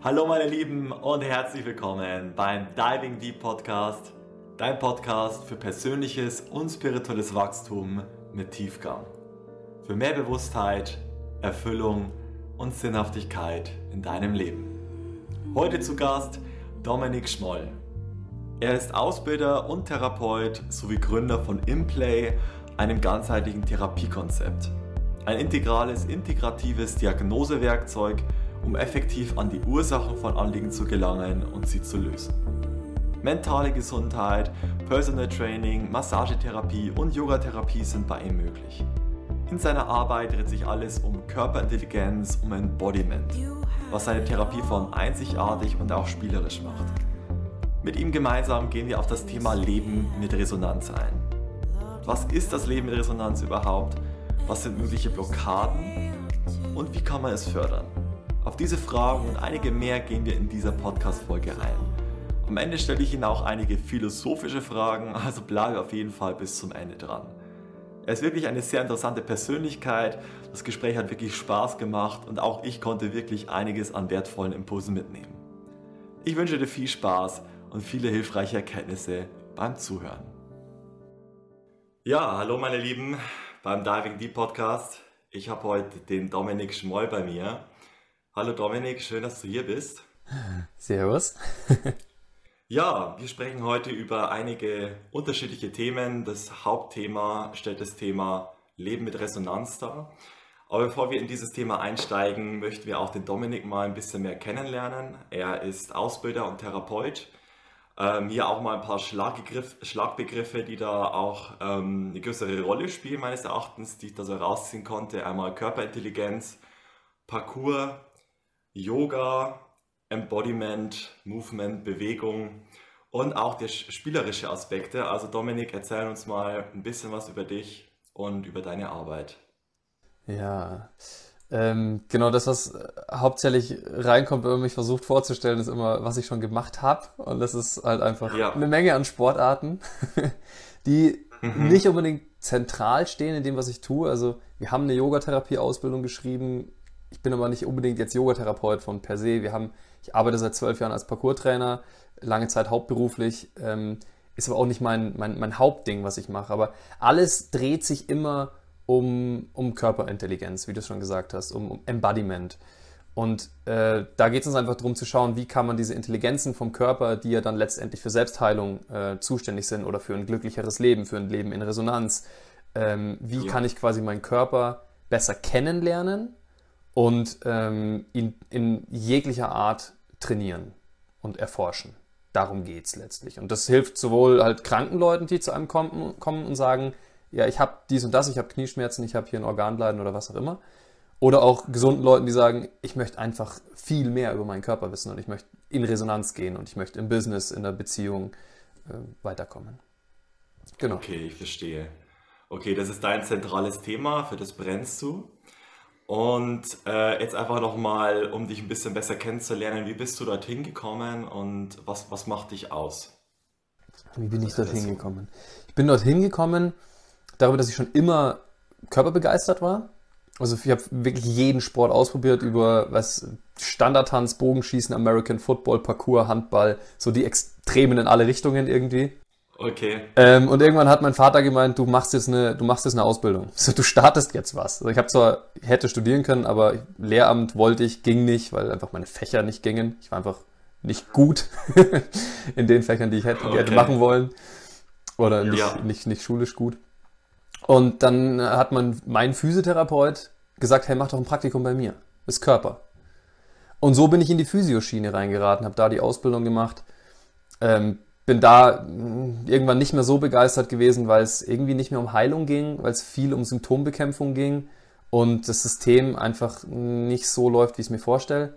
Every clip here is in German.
Hallo meine Lieben und herzlich willkommen beim Diving Deep Podcast, dein Podcast für persönliches und spirituelles Wachstum mit Tiefgang. Für mehr Bewusstheit, Erfüllung und Sinnhaftigkeit in deinem Leben. Heute zu Gast Dominik Schmoll. Er ist Ausbilder und Therapeut sowie Gründer von Implay, einem ganzheitlichen Therapiekonzept. Ein integrales, integratives Diagnosewerkzeug, um effektiv an die Ursachen von Anliegen zu gelangen und sie zu lösen. Mentale Gesundheit, Personal Training, Massagetherapie und Yogatherapie sind bei ihm möglich. In seiner Arbeit dreht sich alles um Körperintelligenz, um Embodiment, was seine Therapieform einzigartig und auch spielerisch macht. Mit ihm gemeinsam gehen wir auf das Thema Leben mit Resonanz ein. Was ist das Leben mit Resonanz überhaupt? Was sind mögliche Blockaden? Und wie kann man es fördern? Auf diese Fragen und einige mehr gehen wir in dieser Podcast-Folge ein. Am Ende stelle ich Ihnen auch einige philosophische Fragen, also bleibe auf jeden Fall bis zum Ende dran. Er ist wirklich eine sehr interessante Persönlichkeit. Das Gespräch hat wirklich Spaß gemacht und auch ich konnte wirklich einiges an wertvollen Impulsen mitnehmen. Ich wünsche dir viel Spaß und viele hilfreiche Erkenntnisse beim Zuhören. Ja, hallo meine Lieben beim Diving Deep Podcast. Ich habe heute den Dominik Schmoll bei mir. Hallo Dominik, schön, dass du hier bist. Servus. ja, wir sprechen heute über einige unterschiedliche Themen. Das Hauptthema stellt das Thema Leben mit Resonanz dar. Aber bevor wir in dieses Thema einsteigen, möchten wir auch den Dominik mal ein bisschen mehr kennenlernen. Er ist Ausbilder und Therapeut. Ähm, hier auch mal ein paar Schlagbegriffe, die da auch ähm, eine größere Rolle spielen, meines Erachtens, die ich da so rausziehen konnte. Einmal Körperintelligenz, Parcours, Yoga, Embodiment, Movement, Bewegung und auch der spielerische Aspekte. Also Dominik, erzähl uns mal ein bisschen was über dich und über deine Arbeit. Ja, ähm, genau das, was hauptsächlich reinkommt, wenn man mich versucht vorzustellen, ist immer, was ich schon gemacht habe. Und das ist halt einfach ja. eine Menge an Sportarten, die mhm. nicht unbedingt zentral stehen in dem, was ich tue. Also wir haben eine Yogatherapie-Ausbildung geschrieben, ich bin aber nicht unbedingt jetzt Yogatherapeut von per se. Wir haben, ich arbeite seit zwölf Jahren als Parkour-Trainer, lange Zeit hauptberuflich, ähm, ist aber auch nicht mein, mein, mein Hauptding, was ich mache. Aber alles dreht sich immer um, um Körperintelligenz, wie du schon gesagt hast, um, um Embodiment. Und äh, da geht es uns einfach darum zu schauen, wie kann man diese Intelligenzen vom Körper, die ja dann letztendlich für Selbstheilung äh, zuständig sind oder für ein glücklicheres Leben, für ein Leben in Resonanz, ähm, wie ja. kann ich quasi meinen Körper besser kennenlernen und ähm, ihn in jeglicher Art trainieren und erforschen. Darum geht es letztlich. Und das hilft sowohl halt kranken Leuten, die zu einem kommen, kommen und sagen, ja, ich habe dies und das, ich habe Knieschmerzen, ich habe hier ein Organleiden oder was auch immer. Oder auch gesunden Leuten, die sagen, ich möchte einfach viel mehr über meinen Körper wissen und ich möchte in Resonanz gehen und ich möchte im Business, in der Beziehung äh, weiterkommen. Genau. Okay, ich verstehe. Okay, das ist dein zentrales Thema, für das brennst du. Und äh, jetzt einfach nochmal, um dich ein bisschen besser kennenzulernen, wie bist du dorthin gekommen und was, was macht dich aus? Wie bin ich dorthin gekommen? Ich bin dorthin gekommen darüber, dass ich schon immer körperbegeistert war. Also ich habe wirklich jeden Sport ausprobiert über was Standardtanz, Bogenschießen, American Football, Parkour, Handball, so die Extremen in alle Richtungen irgendwie. Okay. Ähm, und irgendwann hat mein Vater gemeint, du machst jetzt eine, du machst jetzt eine Ausbildung. So, du startest jetzt was. Also ich habe zwar, hätte studieren können, aber Lehramt wollte ich, ging nicht, weil einfach meine Fächer nicht gingen. Ich war einfach nicht gut in den Fächern, die ich hätte, okay. hätte machen wollen. Oder nicht, ja. nicht, nicht schulisch gut. Und dann hat man mein Physiotherapeut gesagt, hey, mach doch ein Praktikum bei mir. Ist Körper. Und so bin ich in die Physioschiene reingeraten, habe da die Ausbildung gemacht. Ähm, bin da hm, irgendwann nicht mehr so begeistert gewesen, weil es irgendwie nicht mehr um Heilung ging, weil es viel um Symptombekämpfung ging und das System einfach nicht so läuft, wie ich es mir vorstelle.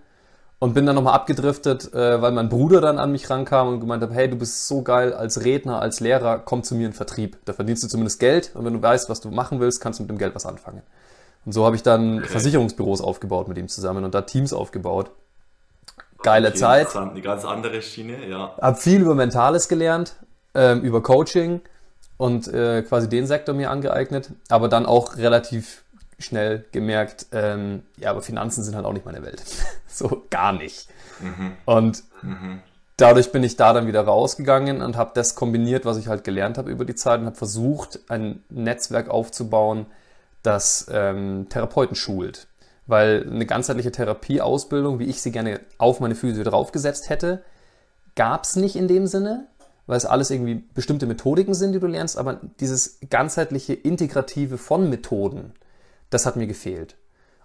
Und bin dann nochmal abgedriftet, äh, weil mein Bruder dann an mich rankam und gemeint hat, hey, du bist so geil als Redner, als Lehrer, komm zu mir in Vertrieb. Da verdienst du zumindest Geld und wenn du weißt, was du machen willst, kannst du mit dem Geld was anfangen. Und so habe ich dann okay. Versicherungsbüros aufgebaut mit ihm zusammen und da Teams aufgebaut geile okay, Zeit. Eine ganz andere Schiene, ja. Hab viel über Mentales gelernt, ähm, über Coaching und äh, quasi den Sektor mir angeeignet, aber dann auch relativ schnell gemerkt, ähm, ja, aber Finanzen sind halt auch nicht meine Welt. so gar nicht. Mhm. Und mhm. dadurch bin ich da dann wieder rausgegangen und habe das kombiniert, was ich halt gelernt habe über die Zeit und habe versucht, ein Netzwerk aufzubauen, das ähm, Therapeuten schult. Weil eine ganzheitliche Therapieausbildung, wie ich sie gerne auf meine Physio draufgesetzt hätte, gab es nicht in dem Sinne, weil es alles irgendwie bestimmte Methodiken sind, die du lernst, aber dieses ganzheitliche Integrative von Methoden, das hat mir gefehlt.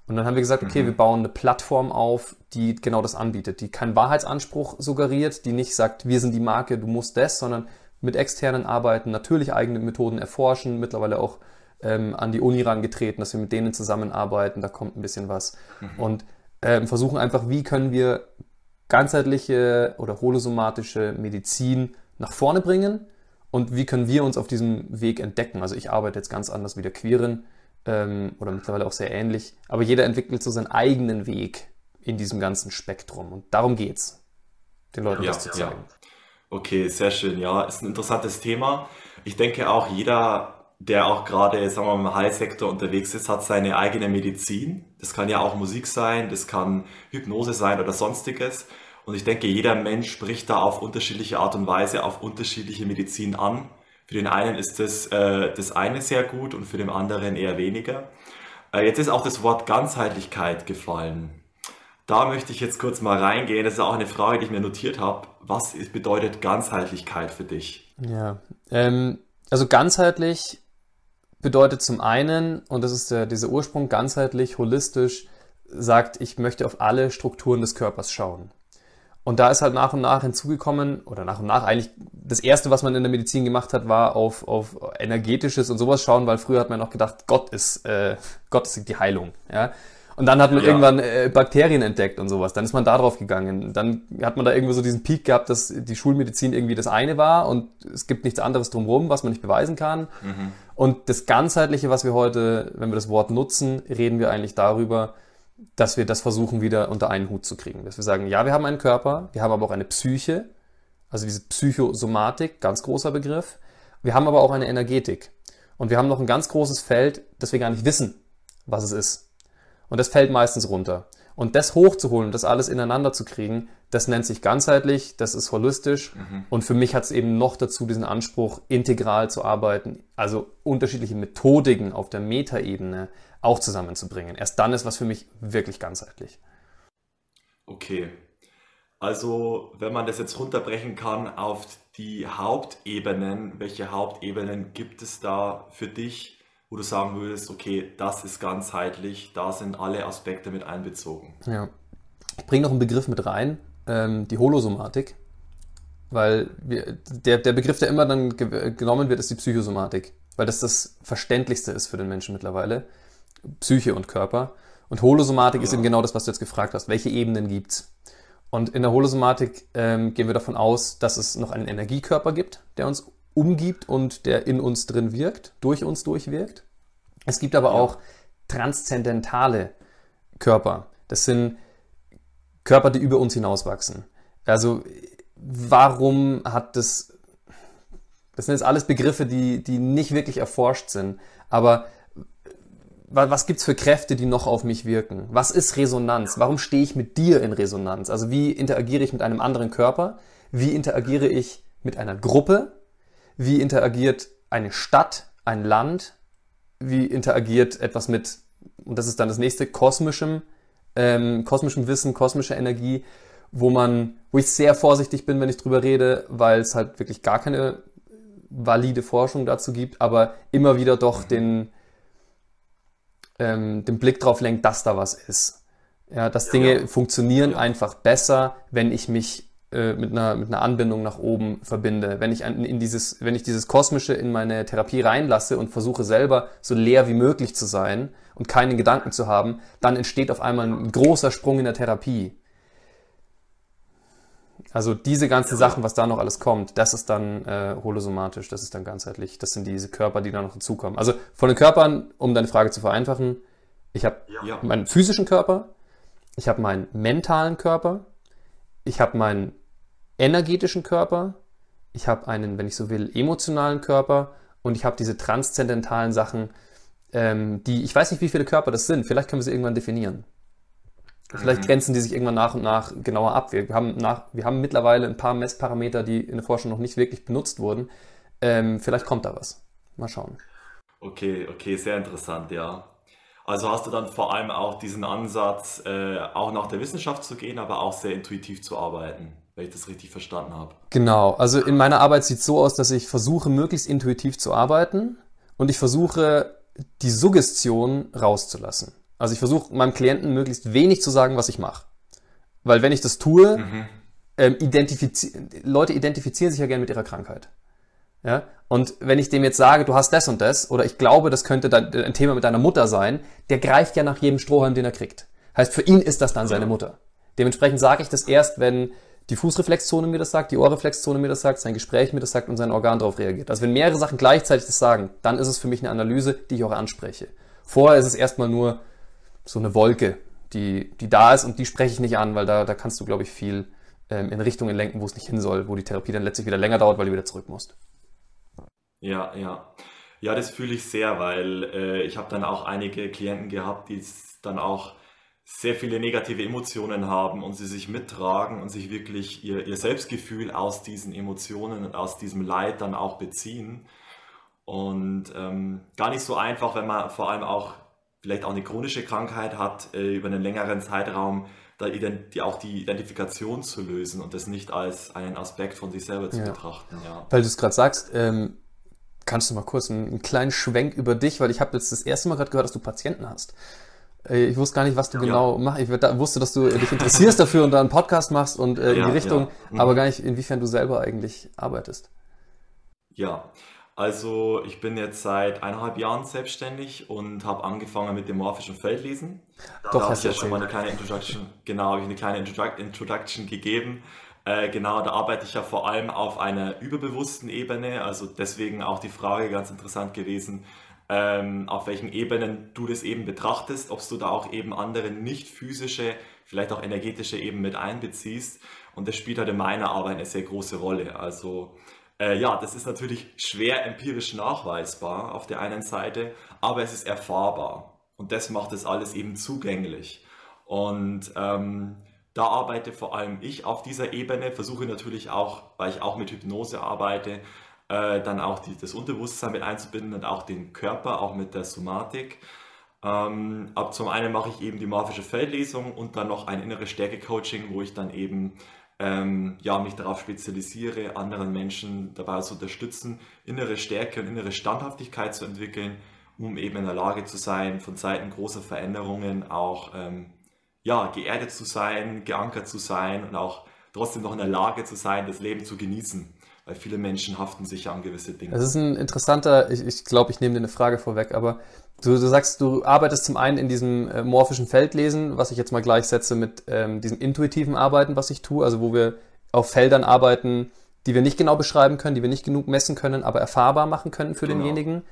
Und dann haben wir gesagt, okay, mhm. wir bauen eine Plattform auf, die genau das anbietet, die keinen Wahrheitsanspruch suggeriert, die nicht sagt, wir sind die Marke, du musst das, sondern mit externen Arbeiten natürlich eigene Methoden erforschen, mittlerweile auch ähm, an die Uni rangetreten, dass wir mit denen zusammenarbeiten, da kommt ein bisschen was. Mhm. Und ähm, versuchen einfach, wie können wir ganzheitliche oder holosomatische Medizin nach vorne bringen und wie können wir uns auf diesem Weg entdecken. Also ich arbeite jetzt ganz anders wie der Queeren ähm, oder mittlerweile auch sehr ähnlich, aber jeder entwickelt so seinen eigenen Weg in diesem ganzen Spektrum und darum geht's, den Leuten ja, das zu zeigen. Ja. Okay, sehr schön. Ja, ist ein interessantes Thema. Ich denke auch jeder, der auch gerade, sagen wir mal, im Heilsektor unterwegs ist, hat seine eigene Medizin. Das kann ja auch Musik sein, das kann Hypnose sein oder sonstiges. Und ich denke, jeder Mensch spricht da auf unterschiedliche Art und Weise auf unterschiedliche Medizin an. Für den einen ist das, äh, das eine sehr gut und für den anderen eher weniger. Äh, jetzt ist auch das Wort Ganzheitlichkeit gefallen. Da möchte ich jetzt kurz mal reingehen. Das ist auch eine Frage, die ich mir notiert habe. Was bedeutet Ganzheitlichkeit für dich? Ja, ähm, also ganzheitlich bedeutet zum einen, und das ist der, dieser Ursprung, ganzheitlich, holistisch, sagt, ich möchte auf alle Strukturen des Körpers schauen. Und da ist halt nach und nach hinzugekommen, oder nach und nach eigentlich, das erste, was man in der Medizin gemacht hat, war auf, auf energetisches und sowas schauen, weil früher hat man noch gedacht, Gott ist, äh, Gott ist die Heilung. Ja? Und dann hat man ja. irgendwann äh, Bakterien entdeckt und sowas. Dann ist man da drauf gegangen. Dann hat man da irgendwie so diesen Peak gehabt, dass die Schulmedizin irgendwie das eine war und es gibt nichts anderes drumherum, was man nicht beweisen kann. Mhm. Und das Ganzheitliche, was wir heute, wenn wir das Wort nutzen, reden wir eigentlich darüber, dass wir das versuchen wieder unter einen Hut zu kriegen. Dass wir sagen, ja, wir haben einen Körper, wir haben aber auch eine Psyche, also diese Psychosomatik, ganz großer Begriff. Wir haben aber auch eine Energetik. Und wir haben noch ein ganz großes Feld, das wir gar nicht wissen, was es ist. Und das fällt meistens runter. Und das hochzuholen, das alles ineinander zu kriegen, das nennt sich ganzheitlich, das ist holistisch. Mhm. Und für mich hat es eben noch dazu diesen Anspruch, integral zu arbeiten, also unterschiedliche Methodiken auf der Metaebene auch zusammenzubringen. Erst dann ist was für mich wirklich ganzheitlich. Okay. Also, wenn man das jetzt runterbrechen kann auf die Hauptebenen, welche Hauptebenen gibt es da für dich, wo du sagen würdest, okay, das ist ganzheitlich, da sind alle Aspekte mit einbezogen? Ja. Ich bringe noch einen Begriff mit rein, ähm, die Holosomatik. Weil wir, der, der Begriff, der immer dann ge genommen wird, ist die Psychosomatik. Weil das das Verständlichste ist für den Menschen mittlerweile. Psyche und Körper. Und Holosomatik ja. ist eben genau das, was du jetzt gefragt hast. Welche Ebenen gibt's? Und in der Holosomatik ähm, gehen wir davon aus, dass es noch einen Energiekörper gibt, der uns umgibt und der in uns drin wirkt, durch uns durchwirkt. Es gibt aber ja. auch transzendentale Körper. Das sind Körper, die über uns hinauswachsen. Also warum hat das, das sind jetzt alles Begriffe, die, die nicht wirklich erforscht sind, aber was gibt's für Kräfte, die noch auf mich wirken? Was ist Resonanz? Warum stehe ich mit dir in Resonanz? Also wie interagiere ich mit einem anderen Körper? Wie interagiere ich mit einer Gruppe? Wie interagiert eine Stadt, ein Land? Wie interagiert etwas mit, und das ist dann das nächste, kosmischem, ähm, kosmischem Wissen, kosmischer Energie, wo man, wo ich sehr vorsichtig bin, wenn ich drüber rede, weil es halt wirklich gar keine valide Forschung dazu gibt, aber immer wieder doch den, ähm, den Blick drauf lenkt, dass da was ist. Ja, dass Dinge ja. funktionieren ja. einfach besser, wenn ich mich äh, mit, einer, mit einer Anbindung nach oben verbinde. Wenn ich an, in dieses, wenn ich dieses Kosmische in meine Therapie reinlasse und versuche selber so leer wie möglich zu sein und keinen Gedanken zu haben, dann entsteht auf einmal ein großer Sprung in der Therapie. Also diese ganzen. Sachen, was da noch alles kommt, das ist dann äh, holosomatisch, das ist dann ganzheitlich. Das sind diese Körper, die da noch hinzukommen. Also von den Körpern, um deine Frage zu vereinfachen, ich habe ja. meinen physischen Körper, ich habe meinen mentalen Körper, ich habe meinen energetischen Körper, ich habe einen, wenn ich so will, emotionalen Körper und ich habe diese transzendentalen Sachen, ähm, die, ich weiß nicht, wie viele Körper das sind, vielleicht können wir sie irgendwann definieren. Vielleicht mhm. grenzen die sich irgendwann nach und nach genauer ab. Wir haben, nach, wir haben mittlerweile ein paar Messparameter, die in der Forschung noch nicht wirklich benutzt wurden. Ähm, vielleicht kommt da was. Mal schauen. Okay, okay, sehr interessant, ja. Also hast du dann vor allem auch diesen Ansatz, äh, auch nach der Wissenschaft zu gehen, aber auch sehr intuitiv zu arbeiten, wenn ich das richtig verstanden habe. Genau, also in meiner Arbeit sieht es so aus, dass ich versuche, möglichst intuitiv zu arbeiten und ich versuche, die Suggestion rauszulassen. Also ich versuche meinem Klienten möglichst wenig zu sagen, was ich mache. Weil wenn ich das tue, mhm. ähm, identifizi Leute identifizieren sich ja gerne mit ihrer Krankheit. Ja? Und wenn ich dem jetzt sage, du hast das und das, oder ich glaube, das könnte ein Thema mit deiner Mutter sein, der greift ja nach jedem Strohhalm, den er kriegt. Heißt, für ihn ist das dann seine Mutter. Dementsprechend sage ich das erst, wenn die Fußreflexzone mir das sagt, die Ohrreflexzone mir das sagt, sein Gespräch mir das sagt und sein Organ darauf reagiert. Also wenn mehrere Sachen gleichzeitig das sagen, dann ist es für mich eine Analyse, die ich auch anspreche. Vorher ist es erstmal nur so eine Wolke, die, die da ist und die spreche ich nicht an, weil da, da kannst du, glaube ich, viel ähm, in Richtungen lenken, wo es nicht hin soll, wo die Therapie dann letztlich wieder länger dauert, weil du wieder zurück musst. Ja, ja. Ja, das fühle ich sehr, weil äh, ich habe dann auch einige Klienten gehabt, die dann auch sehr viele negative Emotionen haben und sie sich mittragen und sich wirklich ihr, ihr Selbstgefühl aus diesen Emotionen und aus diesem Leid dann auch beziehen. Und ähm, gar nicht so einfach, wenn man vor allem auch vielleicht auch eine chronische Krankheit hat, äh, über einen längeren Zeitraum da die, auch die Identifikation zu lösen und das nicht als einen Aspekt von sich selber zu ja. betrachten. Ja. Weil du es gerade sagst, ähm, kannst du mal kurz einen, einen, kleinen Schwenk über dich, weil ich habe jetzt das erste Mal gerade gehört, dass du Patienten hast. Äh, ich wusste gar nicht, was du ja. genau machst. Ich wusste, dass du dich interessierst dafür und da einen Podcast machst und äh, in die Richtung, mhm. aber gar nicht, inwiefern du selber eigentlich arbeitest. Ja, also ich bin jetzt seit eineinhalb Jahren selbstständig und habe angefangen mit dem morphischen Feldlesen. Da Doch, habe ich ja schon mal eine kleine Introduction, genau, habe ich eine kleine Introduction gegeben. Äh, genau, da arbeite ich ja vor allem auf einer überbewussten Ebene, also deswegen auch die Frage ganz interessant gewesen, ähm, auf welchen Ebenen du das eben betrachtest, ob du da auch eben andere nicht physische, vielleicht auch energetische Ebenen mit einbeziehst. Und das spielt halt in meiner Arbeit eine sehr große Rolle. Also äh, ja, das ist natürlich schwer empirisch nachweisbar auf der einen Seite, aber es ist erfahrbar und das macht es alles eben zugänglich. Und ähm, da arbeite vor allem ich auf dieser Ebene, versuche natürlich auch, weil ich auch mit Hypnose arbeite, äh, dann auch die, das Unterbewusstsein mit einzubinden und auch den Körper, auch mit der Somatik. Ähm, ab zum einen mache ich eben die morphische Feldlesung und dann noch ein innere Stärke-Coaching, wo ich dann eben ähm, ja, mich darauf spezialisiere, anderen Menschen dabei zu unterstützen, innere Stärke und innere Standhaftigkeit zu entwickeln, um eben in der Lage zu sein, von Zeiten großer Veränderungen auch ähm, ja, geerdet zu sein, geankert zu sein und auch trotzdem noch in der Lage zu sein, das Leben zu genießen. Weil viele Menschen haften sich ja an gewisse Dinge. Das ist ein interessanter, ich, ich glaube, ich nehme dir eine Frage vorweg, aber Du, du sagst, du arbeitest zum einen in diesem äh, morphischen Feldlesen, was ich jetzt mal gleichsetze mit ähm, diesem intuitiven Arbeiten, was ich tue, also wo wir auf Feldern arbeiten, die wir nicht genau beschreiben können, die wir nicht genug messen können, aber erfahrbar machen können für genau. denjenigen.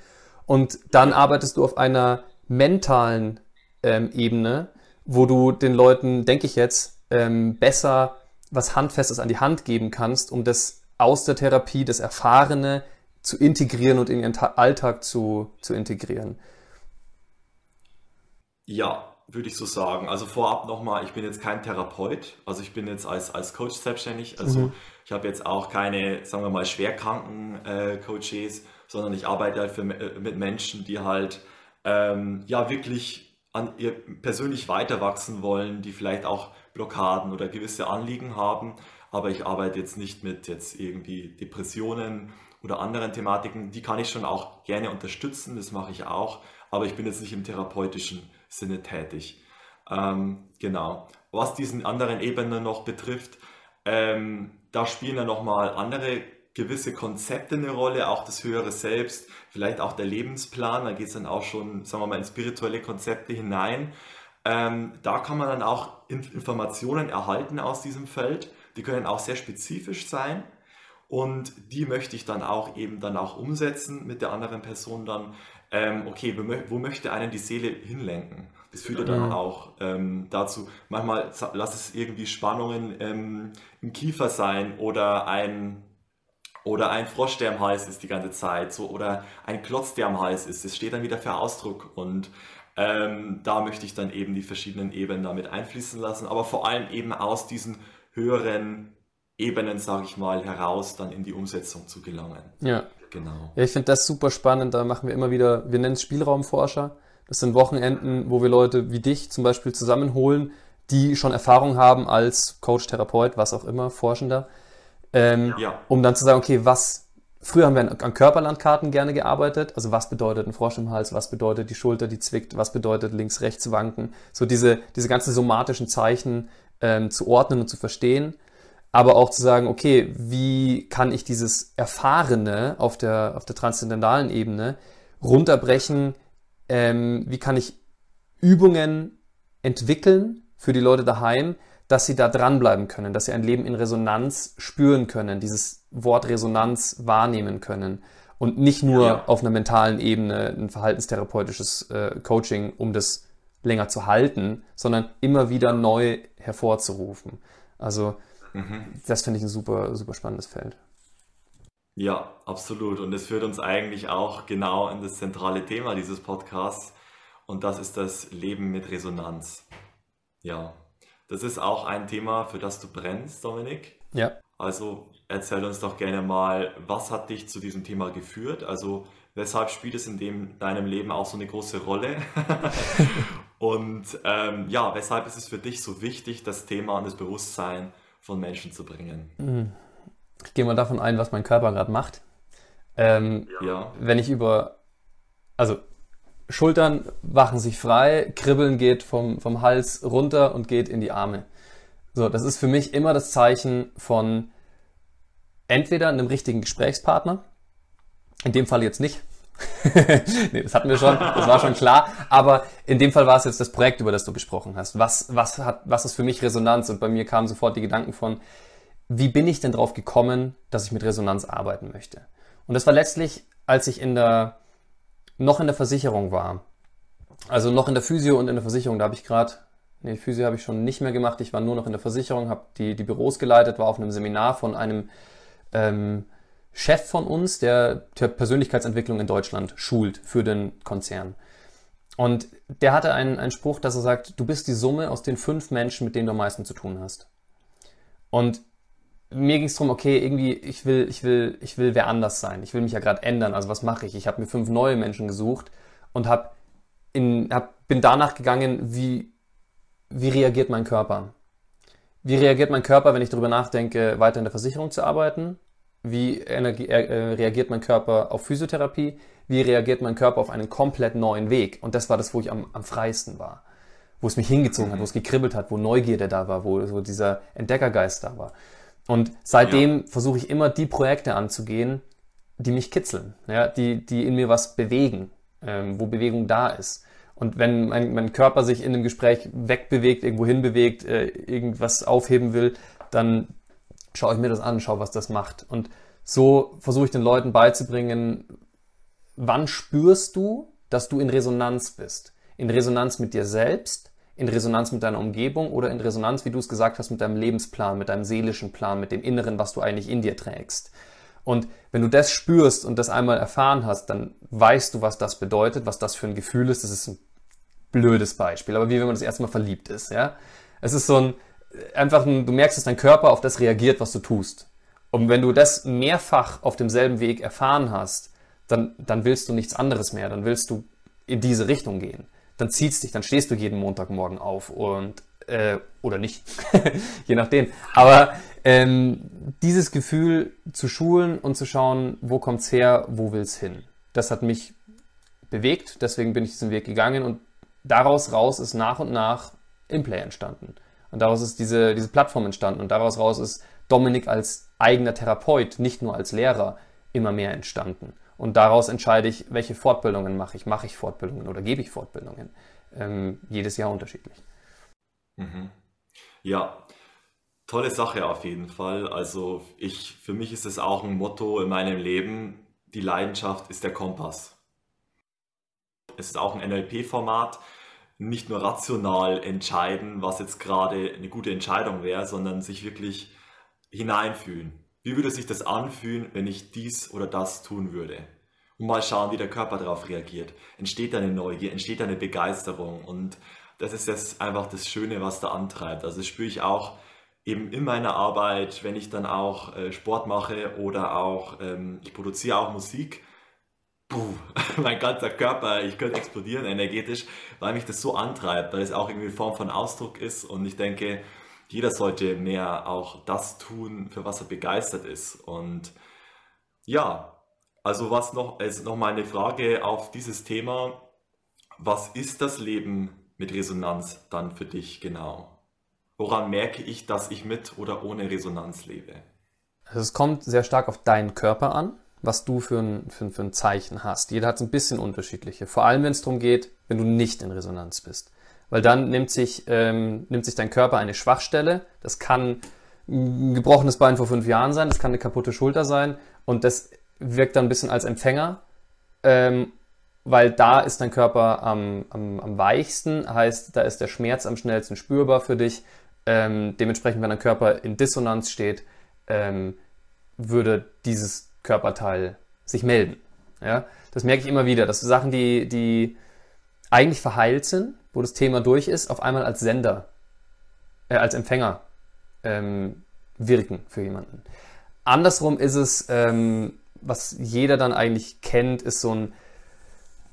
Und dann arbeitest du auf einer mentalen ähm, Ebene, wo du den Leuten, denke ich jetzt, ähm, besser was Handfestes an die Hand geben kannst, um das aus der Therapie, das Erfahrene zu integrieren und in ihren Alltag zu, zu integrieren. Ja, würde ich so sagen. Also vorab nochmal, ich bin jetzt kein Therapeut, also ich bin jetzt als, als Coach selbstständig. Also mhm. ich habe jetzt auch keine, sagen wir mal, schwerkranken äh, Coaches, sondern ich arbeite halt für, äh, mit Menschen, die halt ähm, ja wirklich an ihr persönlich weiter wachsen wollen, die vielleicht auch Blockaden oder gewisse Anliegen haben. Aber ich arbeite jetzt nicht mit jetzt irgendwie Depressionen oder anderen Thematiken. Die kann ich schon auch gerne unterstützen, das mache ich auch. Aber ich bin jetzt nicht im therapeutischen Sinne tätig. Ähm, genau. Was diesen anderen Ebenen noch betrifft, ähm, da spielen ja nochmal andere gewisse Konzepte eine Rolle, auch das höhere Selbst, vielleicht auch der Lebensplan, da geht es dann auch schon, sagen wir mal, in spirituelle Konzepte hinein. Ähm, da kann man dann auch Informationen erhalten aus diesem Feld, die können auch sehr spezifisch sein und die möchte ich dann auch eben dann auch umsetzen mit der anderen Person dann ähm, okay, wo, möchte einen die Seele hinlenken? Das führt ja dann auch ähm, dazu, manchmal lass es irgendwie Spannungen ähm, im Kiefer sein oder ein, Oder ein Frosch, der am Hals ist die ganze Zeit, so oder ein Klotz, der am Hals ist. Das steht dann wieder für Ausdruck und ähm, da möchte ich dann eben die verschiedenen Ebenen damit einfließen lassen, aber vor allem eben aus diesen höheren Ebenen, sage ich mal, heraus dann in die Umsetzung zu gelangen. Ja. Genau. Ja, ich finde das super spannend. Da machen wir immer wieder, wir nennen es Spielraumforscher. Das sind Wochenenden, wo wir Leute wie dich zum Beispiel zusammenholen, die schon Erfahrung haben als Coach, Therapeut, was auch immer, Forschender, ähm, ja. um dann zu sagen, okay, was Früher haben wir an Körperlandkarten gerne gearbeitet. Also was bedeutet ein Frosch im Hals? Was bedeutet die Schulter, die zwickt? Was bedeutet links, rechts wanken? So diese, diese ganzen somatischen Zeichen ähm, zu ordnen und zu verstehen. Aber auch zu sagen, okay, wie kann ich dieses Erfahrene auf der, auf der transzendentalen Ebene runterbrechen? Ähm, wie kann ich Übungen entwickeln für die Leute daheim, dass sie da dranbleiben können, dass sie ein Leben in Resonanz spüren können, dieses Wort Resonanz wahrnehmen können und nicht nur ja. auf einer mentalen Ebene ein verhaltenstherapeutisches äh, Coaching, um das länger zu halten, sondern immer wieder neu hervorzurufen. Also mhm. das finde ich ein super, super spannendes Feld. Ja, absolut. Und es führt uns eigentlich auch genau in das zentrale Thema dieses Podcasts. Und das ist das Leben mit Resonanz. Ja, das ist auch ein Thema, für das du brennst, Dominik. Ja. Also erzähl uns doch gerne mal, was hat dich zu diesem Thema geführt? Also weshalb spielt es in dem, deinem Leben auch so eine große Rolle? und ähm, ja, weshalb ist es für dich so wichtig, das Thema und das Bewusstsein von Menschen zu bringen? Ich gehe mal davon ein, was mein Körper gerade macht. Ähm, ja. Wenn ich über, also Schultern wachen sich frei, Kribbeln geht vom, vom Hals runter und geht in die Arme. So, das ist für mich immer das Zeichen von entweder einem richtigen Gesprächspartner, in dem Fall jetzt nicht. nee, das hatten wir schon, das war schon klar. Aber in dem Fall war es jetzt das Projekt, über das du gesprochen hast. Was, was, hat, was ist für mich Resonanz? Und bei mir kamen sofort die Gedanken von, wie bin ich denn drauf gekommen, dass ich mit Resonanz arbeiten möchte? Und das war letztlich, als ich in der noch in der Versicherung war. Also noch in der Physio und in der Versicherung, da habe ich gerade, nee, Physio habe ich schon nicht mehr gemacht, ich war nur noch in der Versicherung, habe die, die Büros geleitet, war auf einem Seminar von einem ähm, Chef von uns, der, Persönlichkeitsentwicklung in Deutschland schult für den Konzern. Und der hatte einen, einen Spruch, dass er sagt, du bist die Summe aus den fünf Menschen, mit denen du am meisten zu tun hast. Und mir ging es darum, okay, irgendwie, ich will, ich will, ich will wer anders sein. Ich will mich ja gerade ändern. Also was mache ich? Ich habe mir fünf neue Menschen gesucht und hab in, hab, bin danach gegangen, wie, wie reagiert mein Körper? Wie reagiert mein Körper, wenn ich darüber nachdenke, weiter in der Versicherung zu arbeiten? Wie Energie, äh, reagiert mein Körper auf Physiotherapie? Wie reagiert mein Körper auf einen komplett neuen Weg? Und das war das, wo ich am, am freiesten war. Wo es mich hingezogen hat, wo es gekribbelt hat, wo Neugierde da war, wo, wo dieser Entdeckergeist da war. Und seitdem ja. versuche ich immer die Projekte anzugehen, die mich kitzeln, ja, die, die in mir was bewegen, ähm, wo Bewegung da ist. Und wenn mein, mein Körper sich in einem Gespräch wegbewegt, irgendwo hinbewegt, äh, irgendwas aufheben will, dann schaue ich mir das an, schaue, was das macht. Und so versuche ich den Leuten beizubringen, wann spürst du, dass du in Resonanz bist? In Resonanz mit dir selbst, in Resonanz mit deiner Umgebung oder in Resonanz, wie du es gesagt hast, mit deinem Lebensplan, mit deinem seelischen Plan, mit dem Inneren, was du eigentlich in dir trägst. Und wenn du das spürst und das einmal erfahren hast, dann weißt du, was das bedeutet, was das für ein Gefühl ist. Das ist ein blödes Beispiel, aber wie wenn man das erste Mal verliebt ist, ja. Es ist so ein, einfach ein, du merkst, dass dein Körper auf das reagiert, was du tust. Und wenn du das mehrfach auf demselben Weg erfahren hast, dann, dann willst du nichts anderes mehr, dann willst du in diese Richtung gehen dann zieht's dich, dann stehst du jeden Montagmorgen auf und äh, oder nicht, je nachdem. Aber ähm, dieses Gefühl zu schulen und zu schauen, wo kommt's her, wo will's hin, das hat mich bewegt. Deswegen bin ich diesen Weg gegangen und daraus raus ist nach und nach Implay entstanden. Und daraus ist diese, diese Plattform entstanden und daraus raus ist Dominik als eigener Therapeut, nicht nur als Lehrer, immer mehr entstanden. Und daraus entscheide ich, welche Fortbildungen mache ich. Mache ich Fortbildungen oder gebe ich Fortbildungen? Ähm, jedes Jahr unterschiedlich. Mhm. Ja, tolle Sache auf jeden Fall. Also ich, für mich ist es auch ein Motto in meinem Leben, die Leidenschaft ist der Kompass. Es ist auch ein NLP-Format, nicht nur rational entscheiden, was jetzt gerade eine gute Entscheidung wäre, sondern sich wirklich hineinfühlen. wie würde sich das anfühlen, wenn ich dies oder das tun würde? Und mal schauen, wie der Körper darauf reagiert. Entsteht eine Neugier, entsteht eine Begeisterung und das ist jetzt einfach das Schöne, was da antreibt. Also das spüre ich auch eben in meiner Arbeit, wenn ich dann auch äh, Sport mache oder auch, ähm, ich produziere auch Musik. Puh, mein ganzer Körper, ich könnte explodieren energetisch, weil mich das so antreibt, weil es auch irgendwie eine Form von Ausdruck ist und ich denke, jeder sollte mehr auch das tun, für was er begeistert ist. Und ja, also was noch, also noch mal eine Frage auf dieses Thema. Was ist das Leben mit Resonanz dann für dich genau? Woran merke ich, dass ich mit oder ohne Resonanz lebe? Also es kommt sehr stark auf deinen Körper an, was du für ein, für, für ein Zeichen hast. Jeder hat es ein bisschen unterschiedliche. Vor allem, wenn es darum geht, wenn du nicht in Resonanz bist. Weil dann nimmt sich, ähm, nimmt sich dein Körper eine Schwachstelle. Das kann ein gebrochenes Bein vor fünf Jahren sein, das kann eine kaputte Schulter sein und das wirkt dann ein bisschen als Empfänger ähm, weil da ist dein Körper am, am, am weichsten, heißt, da ist der Schmerz am schnellsten spürbar für dich. Ähm, dementsprechend, wenn dein Körper in Dissonanz steht, ähm, würde dieses Körperteil sich melden. Ja? Das merke ich immer wieder, dass Sachen, die, die eigentlich verheilt sind, wo das Thema durch ist, auf einmal als Sender, äh, als Empfänger ähm, wirken für jemanden. Andersrum ist es, ähm, was jeder dann eigentlich kennt, ist so ein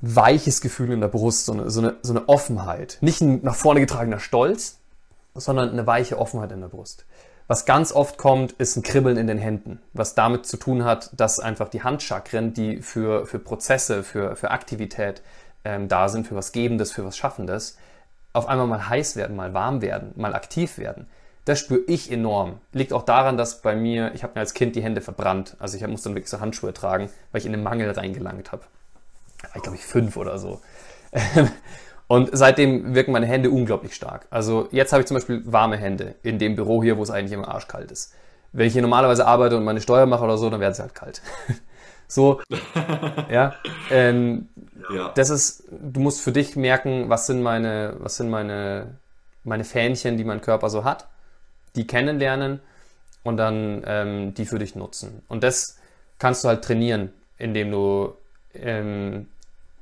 weiches Gefühl in der Brust, so eine, so eine, so eine Offenheit. Nicht ein nach vorne getragener Stolz, sondern eine weiche Offenheit in der Brust. Was ganz oft kommt, ist ein Kribbeln in den Händen, was damit zu tun hat, dass einfach die Handchakren, die für, für Prozesse, für, für Aktivität ähm, da sind, für was Gebendes, für was Schaffendes, auf einmal mal heiß werden, mal warm werden, mal aktiv werden. Das spüre ich enorm. Liegt auch daran, dass bei mir, ich habe mir als Kind die Hände verbrannt. Also ich muss dann wirklich so Handschuhe tragen, weil ich in den Mangel reingelangt habe war ich glaube ich fünf oder so. Und seitdem wirken meine Hände unglaublich stark. Also jetzt habe ich zum Beispiel warme Hände in dem Büro hier, wo es eigentlich immer arschkalt ist. Wenn ich hier normalerweise arbeite und meine Steuer mache oder so, dann werden sie halt kalt. so, ja. Ähm, ja. Das ist, du musst für dich merken, was sind meine, was sind meine, meine Fähnchen, die mein Körper so hat, die kennenlernen und dann ähm, die für dich nutzen. Und das kannst du halt trainieren, indem du ähm,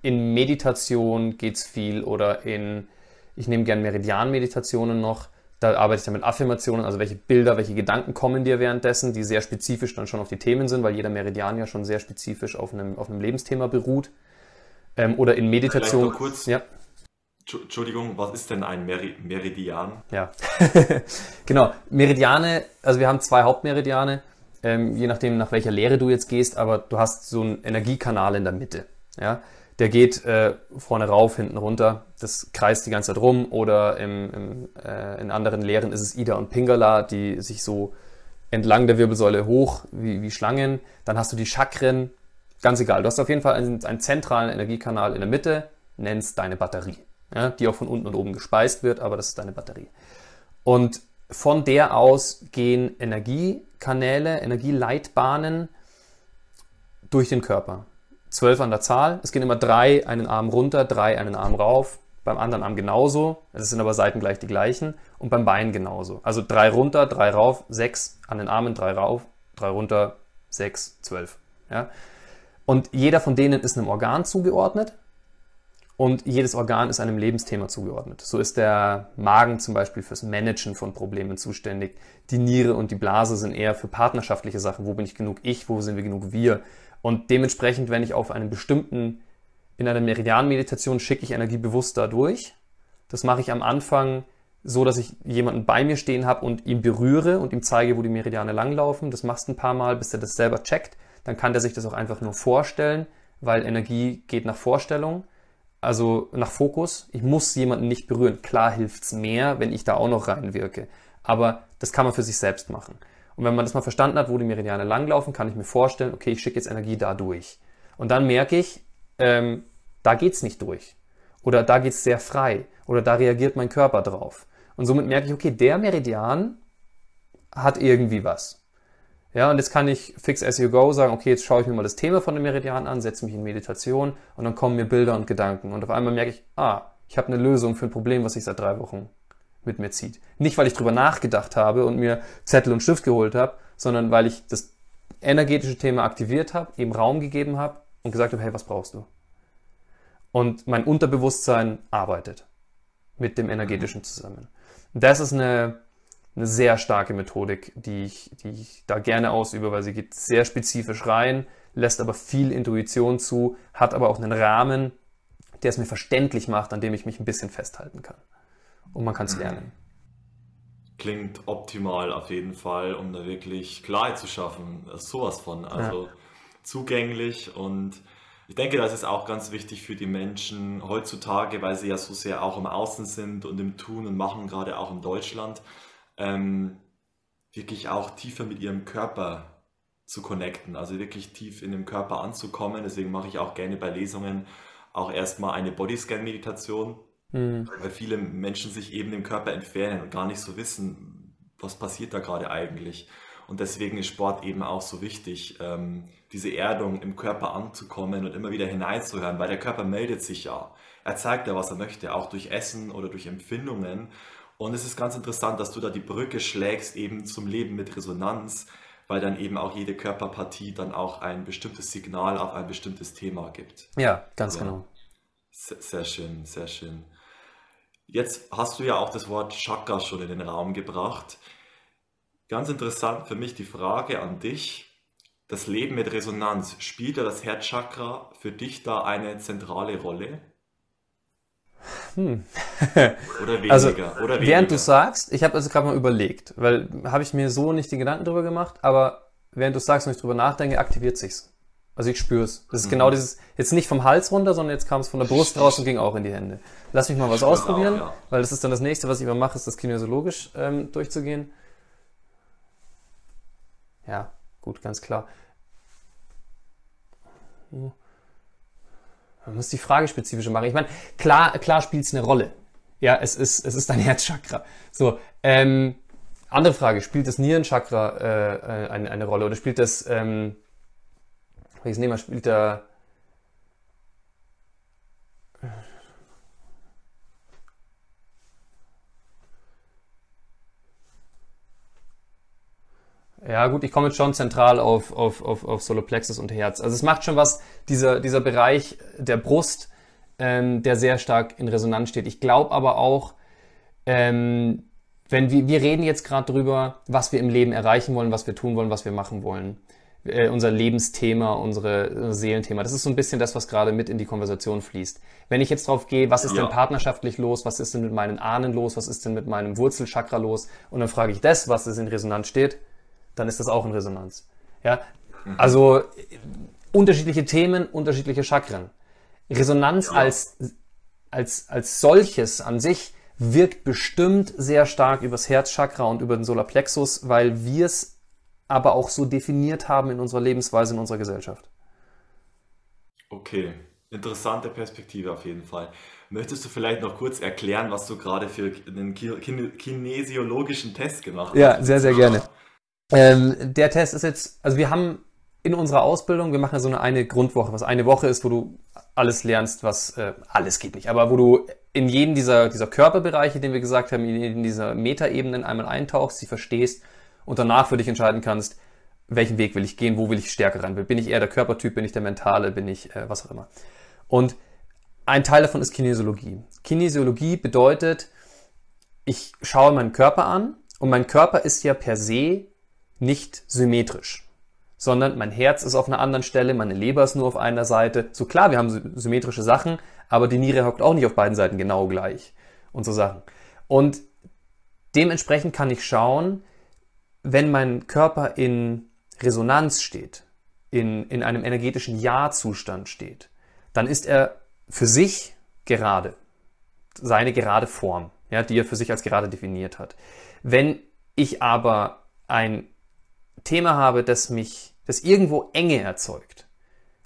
in Meditation geht es viel oder in, ich nehme gerne Meridian-Meditationen noch. Da arbeite ich dann mit Affirmationen, also welche Bilder, welche Gedanken kommen dir währenddessen, die sehr spezifisch dann schon auf die Themen sind, weil jeder Meridian ja schon sehr spezifisch auf einem, auf einem Lebensthema beruht. Ähm, oder in Meditation. Kurz. Ja. Entschuldigung, was ist denn ein Meri Meridian? Ja, genau. Meridiane, also wir haben zwei Hauptmeridiane ähm, je nachdem, nach welcher Lehre du jetzt gehst, aber du hast so einen Energiekanal in der Mitte. Ja? Der geht äh, vorne rauf, hinten runter, das kreist die ganze Zeit rum oder im, im, äh, in anderen Lehren ist es Ida und Pingala, die sich so entlang der Wirbelsäule hoch wie, wie Schlangen. Dann hast du die Chakren, ganz egal. Du hast auf jeden Fall einen, einen zentralen Energiekanal in der Mitte, nennst deine Batterie, ja? die auch von unten und oben gespeist wird, aber das ist deine Batterie. Und von der aus gehen Energiekanäle, Energieleitbahnen durch den Körper. Zwölf an der Zahl. Es gehen immer drei einen Arm runter, drei einen Arm rauf. Beim anderen Arm genauso. Es sind aber Seiten gleich die gleichen. Und beim Bein genauso. Also drei runter, drei rauf, sechs an den Armen, drei rauf, drei runter, sechs, zwölf. Ja? Und jeder von denen ist einem Organ zugeordnet und jedes Organ ist einem Lebensthema zugeordnet. So ist der Magen zum Beispiel fürs Managen von Problemen zuständig. Die Niere und die Blase sind eher für partnerschaftliche Sachen. Wo bin ich genug ich? Wo sind wir genug wir? Und dementsprechend, wenn ich auf einen bestimmten, in einer Meridianmeditation schicke ich Energie bewusst da durch. Das mache ich am Anfang so, dass ich jemanden bei mir stehen habe und ihn berühre und ihm zeige, wo die Meridiane langlaufen. Das machst du ein paar Mal, bis er das selber checkt. Dann kann der sich das auch einfach nur vorstellen, weil Energie geht nach Vorstellung also nach Fokus. Ich muss jemanden nicht berühren. Klar hilft's mehr, wenn ich da auch noch reinwirke. Aber das kann man für sich selbst machen. Und wenn man das mal verstanden hat, wo die Meridiane langlaufen, kann ich mir vorstellen, okay, ich schicke jetzt Energie da durch. Und dann merke ich, ähm, da geht's nicht durch. Oder da geht's sehr frei. Oder da reagiert mein Körper drauf. Und somit merke ich, okay, der Meridian hat irgendwie was. Ja, und jetzt kann ich fix as you go sagen, okay, jetzt schaue ich mir mal das Thema von dem Meridian an, setze mich in Meditation und dann kommen mir Bilder und Gedanken. Und auf einmal merke ich, ah, ich habe eine Lösung für ein Problem, was sich seit drei Wochen mit mir zieht. Nicht, weil ich drüber nachgedacht habe und mir Zettel und Stift geholt habe, sondern weil ich das energetische Thema aktiviert habe, ihm Raum gegeben habe und gesagt habe, hey, was brauchst du? Und mein Unterbewusstsein arbeitet mit dem energetischen zusammen. Das ist eine, eine sehr starke Methodik, die ich, die ich da gerne ausübe, weil sie geht sehr spezifisch rein, lässt aber viel Intuition zu, hat aber auch einen Rahmen, der es mir verständlich macht, an dem ich mich ein bisschen festhalten kann. Und man kann es mhm. lernen. Klingt optimal auf jeden Fall, um da wirklich Klarheit zu schaffen. Sowas von. Also ja. zugänglich und ich denke, das ist auch ganz wichtig für die Menschen heutzutage, weil sie ja so sehr auch im Außen sind und im Tun und Machen, gerade auch in Deutschland, ähm, wirklich auch tiefer mit ihrem Körper zu connecten, also wirklich tief in dem Körper anzukommen. Deswegen mache ich auch gerne bei Lesungen auch erstmal eine Bodyscan-Meditation, mhm. weil viele Menschen sich eben im Körper entfernen und gar nicht so wissen, was passiert da gerade eigentlich. Und deswegen ist Sport eben auch so wichtig, ähm, diese Erdung im Körper anzukommen und immer wieder hineinzuhören, weil der Körper meldet sich ja. Er zeigt ja, was er möchte, auch durch Essen oder durch Empfindungen. Und es ist ganz interessant, dass du da die Brücke schlägst eben zum Leben mit Resonanz, weil dann eben auch jede Körperpartie dann auch ein bestimmtes Signal auf ein bestimmtes Thema gibt. Ja, ganz ja. genau. Sehr, sehr schön, sehr schön. Jetzt hast du ja auch das Wort Chakra schon in den Raum gebracht. Ganz interessant für mich die Frage an dich. Das Leben mit Resonanz, spielt ja das Herzchakra für dich da eine zentrale Rolle? Hm. oder weniger. Also, oder weniger. Während du sagst, ich habe also gerade mal überlegt, weil habe ich mir so nicht die Gedanken drüber gemacht, aber während du sagst und ich drüber nachdenke, aktiviert sich's. Also ich spüre es. Das ist mhm. genau dieses, jetzt nicht vom Hals runter, sondern jetzt kam es von der Brust raus und ging auch in die Hände. Lass mich mal was ausprobieren, auch, ja. weil das ist dann das nächste, was ich immer mache, ist das kinesiologisch ähm, durchzugehen. Ja, gut, ganz klar. Man muss die Frage spezifischer machen. Ich meine, klar, klar spielt es eine Rolle. Ja, es ist, es ist dein Herzchakra. So, ähm, andere Frage, spielt das Nierenchakra äh, äh eine, eine Rolle oder spielt das, ähm, welches Nehmer spielt da Ja, gut, ich komme jetzt schon zentral auf, auf, auf, auf Solarplexus und Herz. Also es macht schon was, dieser, dieser Bereich der Brust, ähm, der sehr stark in Resonanz steht. Ich glaube aber auch, ähm, wenn wir, wir reden jetzt gerade drüber, was wir im Leben erreichen wollen, was wir tun wollen, was wir machen wollen. Äh, unser Lebensthema, unsere, unser Seelenthema. Das ist so ein bisschen das, was gerade mit in die Konversation fließt. Wenn ich jetzt drauf gehe, was ist ja. denn partnerschaftlich los, was ist denn mit meinen Ahnen los, was ist denn mit meinem Wurzelchakra los, und dann frage ich das, was es in Resonanz steht, dann ist das auch in Resonanz. Ja? Also unterschiedliche Themen, unterschiedliche Chakren. Resonanz ja. als, als, als solches an sich wirkt bestimmt sehr stark übers Herzchakra und über den Solarplexus, weil wir es aber auch so definiert haben in unserer Lebensweise, in unserer Gesellschaft. Okay, interessante Perspektive auf jeden Fall. Möchtest du vielleicht noch kurz erklären, was du gerade für einen kinesiologischen Test gemacht hast? Ja, sehr, sehr gerne. Ähm, der Test ist jetzt, also wir haben in unserer Ausbildung, wir machen ja so eine, eine Grundwoche, was eine Woche ist, wo du alles lernst, was äh, alles geht nicht, aber wo du in jeden dieser, dieser Körperbereiche, den wir gesagt haben, in, in dieser Metaebenen einmal eintauchst, sie verstehst und danach für dich entscheiden kannst, welchen Weg will ich gehen, wo will ich stärker rein? Bin ich eher der Körpertyp, bin ich der Mentale, bin ich äh, was auch immer. Und ein Teil davon ist Kinesiologie. Kinesiologie bedeutet, ich schaue meinen Körper an und mein Körper ist ja per se nicht symmetrisch, sondern mein Herz ist auf einer anderen Stelle, meine Leber ist nur auf einer Seite. So klar, wir haben symmetrische Sachen, aber die Niere hockt auch nicht auf beiden Seiten genau gleich und so Sachen. Und dementsprechend kann ich schauen, wenn mein Körper in Resonanz steht, in, in einem energetischen Ja-Zustand steht, dann ist er für sich gerade, seine gerade Form, ja, die er für sich als gerade definiert hat. Wenn ich aber ein Thema habe, das mich, das irgendwo Enge erzeugt.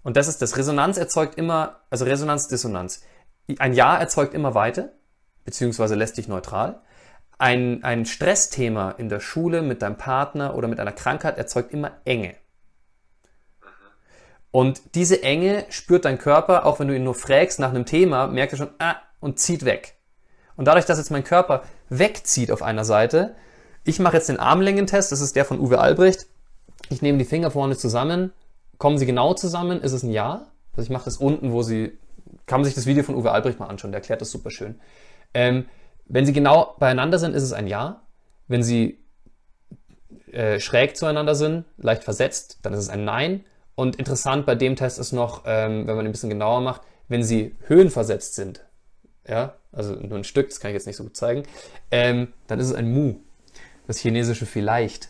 Und das ist das. Resonanz erzeugt immer, also Resonanz, Dissonanz. Ein Ja erzeugt immer Weite, beziehungsweise lässt dich neutral. Ein, ein Stressthema in der Schule mit deinem Partner oder mit einer Krankheit erzeugt immer Enge. Und diese Enge spürt dein Körper, auch wenn du ihn nur fragst nach einem Thema, merkt er schon, ah, und zieht weg. Und dadurch, dass jetzt mein Körper wegzieht auf einer Seite, ich mache jetzt den Armlängentest, das ist der von Uwe Albrecht. ich nehme die Finger vorne zusammen, kommen sie genau zusammen, ist es ein Ja. Also ich mache das unten, wo sie, kann man sich das Video von Uwe Albrecht mal anschauen, der erklärt das super schön. Ähm, wenn sie genau beieinander sind, ist es ein Ja. Wenn sie äh, schräg zueinander sind, leicht versetzt, dann ist es ein Nein. Und interessant bei dem Test ist noch, ähm, wenn man ein bisschen genauer macht, wenn sie höhenversetzt sind, ja, also nur ein Stück, das kann ich jetzt nicht so gut zeigen, ähm, dann ist es ein Mu. Das chinesische vielleicht.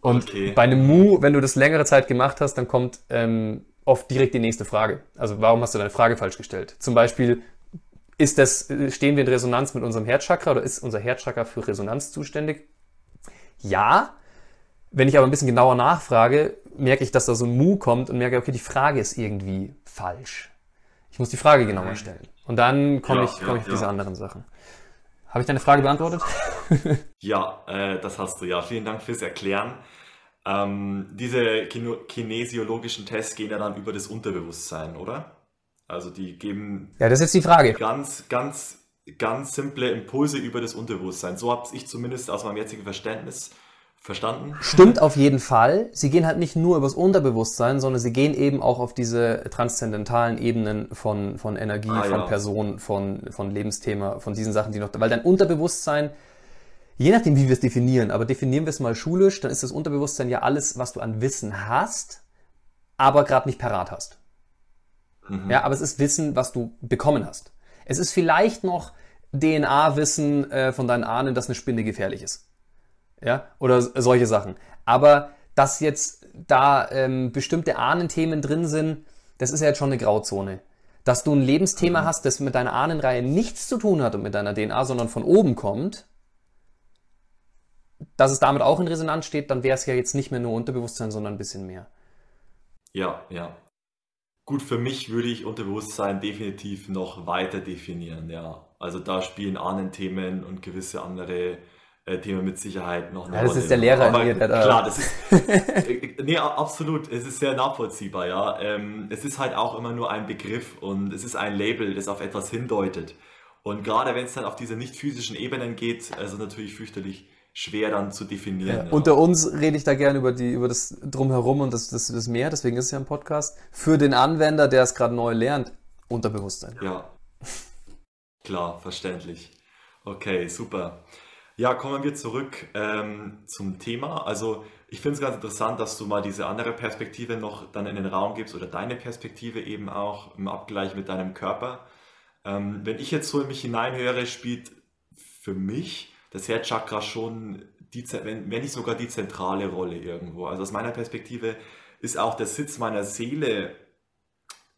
Und okay. bei einem Mu, wenn du das längere Zeit gemacht hast, dann kommt ähm, oft direkt die nächste Frage. Also warum hast du deine Frage falsch gestellt? Zum Beispiel, ist das, stehen wir in Resonanz mit unserem Herzchakra oder ist unser Herzchakra für Resonanz zuständig? Ja. Wenn ich aber ein bisschen genauer nachfrage, merke ich, dass da so ein Mu kommt und merke, okay, die Frage ist irgendwie falsch. Ich muss die Frage genauer mhm. stellen. Und dann komme ja, ich, komm ja, ich auf ja. diese anderen Sachen. Habe ich deine Frage beantwortet? ja, äh, das hast du ja. Vielen Dank fürs Erklären. Ähm, diese kinesiologischen Tests gehen ja dann über das Unterbewusstsein, oder? Also die geben. Ja, das ist jetzt die Frage. Ganz, ganz, ganz simple Impulse über das Unterbewusstsein. So habe ich zumindest aus meinem jetzigen Verständnis Verstanden? Stimmt auf jeden Fall. Sie gehen halt nicht nur übers Unterbewusstsein, sondern sie gehen eben auch auf diese transzendentalen Ebenen von, von Energie, ah, von ja. Person, von, von Lebensthema, von diesen Sachen, die noch, weil dein Unterbewusstsein, je nachdem, wie wir es definieren, aber definieren wir es mal schulisch, dann ist das Unterbewusstsein ja alles, was du an Wissen hast, aber gerade nicht parat hast. Mhm. Ja, aber es ist Wissen, was du bekommen hast. Es ist vielleicht noch DNA-Wissen äh, von deinen Ahnen, dass eine Spinne gefährlich ist ja, oder solche Sachen. Aber dass jetzt da ähm, bestimmte Ahnenthemen drin sind, das ist ja jetzt schon eine Grauzone. Dass du ein Lebensthema mhm. hast, das mit deiner Ahnenreihe nichts zu tun hat und mit deiner DNA, sondern von oben kommt, dass es damit auch in Resonanz steht, dann wäre es ja jetzt nicht mehr nur Unterbewusstsein, sondern ein bisschen mehr. Ja, ja. Gut, für mich würde ich Unterbewusstsein definitiv noch weiter definieren, ja. Also da spielen Ahnenthemen und gewisse andere äh, Thema mit Sicherheit noch eine ja, Das ist der Lehrer Aber mir, der da. Klar, das ist. Äh, nee, absolut. Es ist sehr nachvollziehbar, ja. Ähm, es ist halt auch immer nur ein Begriff und es ist ein Label, das auf etwas hindeutet. Und gerade wenn es dann auf diese nicht physischen Ebenen geht, also natürlich fürchterlich schwer dann zu definieren. Ja, ja. Unter uns rede ich da gerne über, die, über das Drumherum und das, das, das Mehr, deswegen ist es ja ein Podcast. Für den Anwender, der es gerade neu lernt, Unterbewusstsein. Ja. Klar, verständlich. Okay, super. Ja, kommen wir zurück ähm, zum Thema. Also ich finde es ganz interessant, dass du mal diese andere Perspektive noch dann in den Raum gibst oder deine Perspektive eben auch im Abgleich mit deinem Körper. Ähm, wenn ich jetzt so in mich hineinhöre, spielt für mich das Herzchakra schon, die, wenn, wenn nicht sogar die zentrale Rolle irgendwo. Also aus meiner Perspektive ist auch der Sitz meiner Seele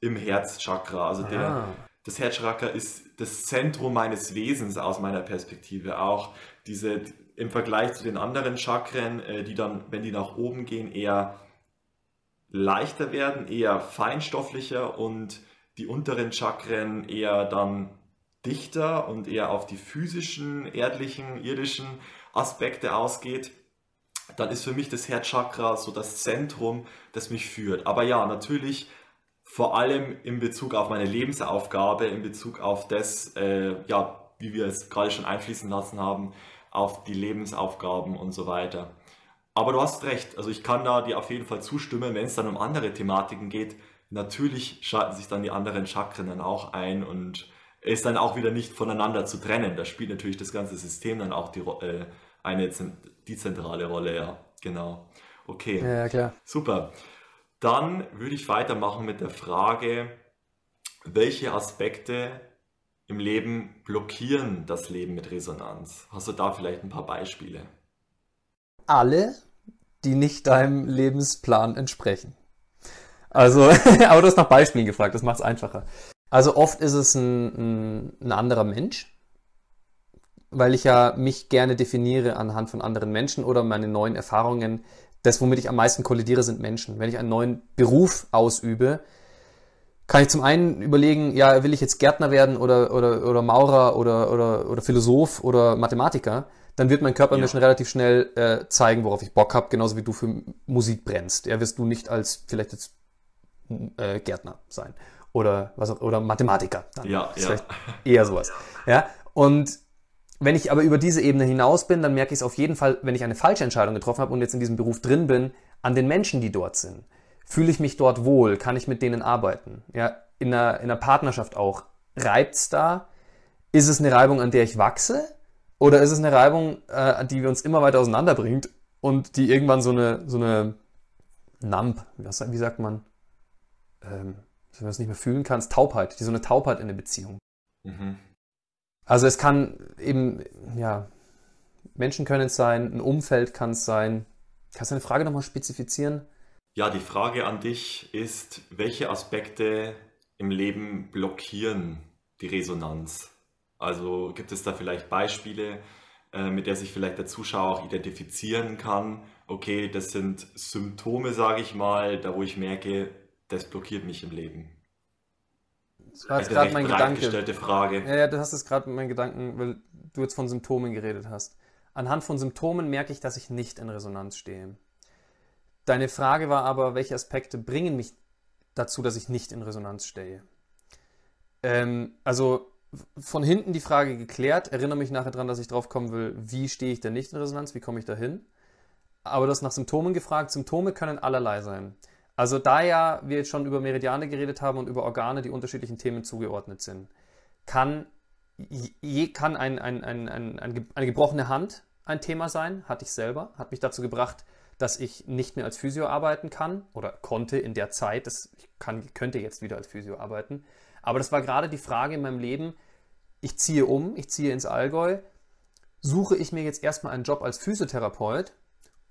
im Herzchakra. Also der, ah. das Herzchakra ist das Zentrum meines Wesens aus meiner Perspektive. Auch diese im Vergleich zu den anderen Chakren, äh, die dann, wenn die nach oben gehen, eher leichter werden, eher feinstofflicher und die unteren Chakren eher dann dichter und eher auf die physischen, erdlichen, irdischen Aspekte ausgeht, dann ist für mich das Herzchakra so das Zentrum, das mich führt. Aber ja, natürlich vor allem in Bezug auf meine Lebensaufgabe, in Bezug auf das, äh, ja, wie wir es gerade schon einfließen lassen haben, auf die Lebensaufgaben und so weiter. Aber du hast recht, also ich kann da dir auf jeden Fall zustimmen, wenn es dann um andere Thematiken geht, natürlich schalten sich dann die anderen Chakren dann auch ein und ist dann auch wieder nicht voneinander zu trennen. Da spielt natürlich das ganze System dann auch die, äh, eine die zentrale Rolle, ja, genau. Okay, ja, klar. super. Dann würde ich weitermachen mit der Frage, welche Aspekte im Leben blockieren das Leben mit Resonanz? Hast du da vielleicht ein paar Beispiele? Alle, die nicht deinem Lebensplan entsprechen. Also, aber du hast nach Beispielen gefragt, das macht es einfacher. Also oft ist es ein, ein, ein anderer Mensch, weil ich ja mich gerne definiere anhand von anderen Menschen oder meine neuen Erfahrungen. Das, womit ich am meisten kollidiere, sind Menschen. Wenn ich einen neuen Beruf ausübe, kann ich zum einen überlegen, ja, will ich jetzt Gärtner werden oder, oder, oder Maurer oder, oder, oder Philosoph oder Mathematiker, dann wird mein Körper ja. mir schon relativ schnell äh, zeigen, worauf ich Bock habe, genauso wie du für Musik brennst. Ja, wirst du nicht als vielleicht jetzt äh, Gärtner sein oder was auch, oder Mathematiker. Dann ja, ja. Vielleicht eher sowas. Ja, und wenn ich aber über diese Ebene hinaus bin, dann merke ich es auf jeden Fall, wenn ich eine falsche Entscheidung getroffen habe und jetzt in diesem Beruf drin bin, an den Menschen, die dort sind. Fühle ich mich dort wohl? Kann ich mit denen arbeiten? Ja, in einer, in einer Partnerschaft auch. Reibt's da? Ist es eine Reibung, an der ich wachse? Oder ist es eine Reibung, äh, die uns immer weiter auseinanderbringt und die irgendwann so eine, so eine Nump, wie sagt man, ähm, wenn du es nicht mehr fühlen kannst, Taubheit, die so eine Taubheit in der Beziehung. Mhm. Also es kann eben, ja, Menschen können es sein, ein Umfeld kann es sein. Kannst du deine Frage nochmal spezifizieren? Ja, die Frage an dich ist, welche Aspekte im Leben blockieren die Resonanz? Also gibt es da vielleicht Beispiele, äh, mit der sich vielleicht der Zuschauer auch identifizieren kann? Okay, das sind Symptome, sage ich mal, da wo ich merke, das blockiert mich im Leben. Das war jetzt gerade mein Gedanke. Frage. Ja, ja, das hast jetzt gerade mein Gedanken, weil du jetzt von Symptomen geredet hast. Anhand von Symptomen merke ich, dass ich nicht in Resonanz stehe. Deine Frage war aber, welche Aspekte bringen mich dazu, dass ich nicht in Resonanz stehe? Ähm, also von hinten die Frage geklärt, erinnere mich nachher daran, dass ich drauf kommen will, wie stehe ich denn nicht in Resonanz, wie komme ich da hin? Aber du hast nach Symptomen gefragt. Symptome können allerlei sein. Also da ja wir jetzt schon über Meridiane geredet haben und über Organe, die unterschiedlichen Themen zugeordnet sind, kann, je, kann ein, ein, ein, eine gebrochene Hand ein Thema sein, hatte ich selber, hat mich dazu gebracht, dass ich nicht mehr als Physio arbeiten kann oder konnte in der Zeit, das, ich kann, könnte jetzt wieder als Physio arbeiten. Aber das war gerade die Frage in meinem Leben, ich ziehe um, ich ziehe ins Allgäu, suche ich mir jetzt erstmal einen Job als Physiotherapeut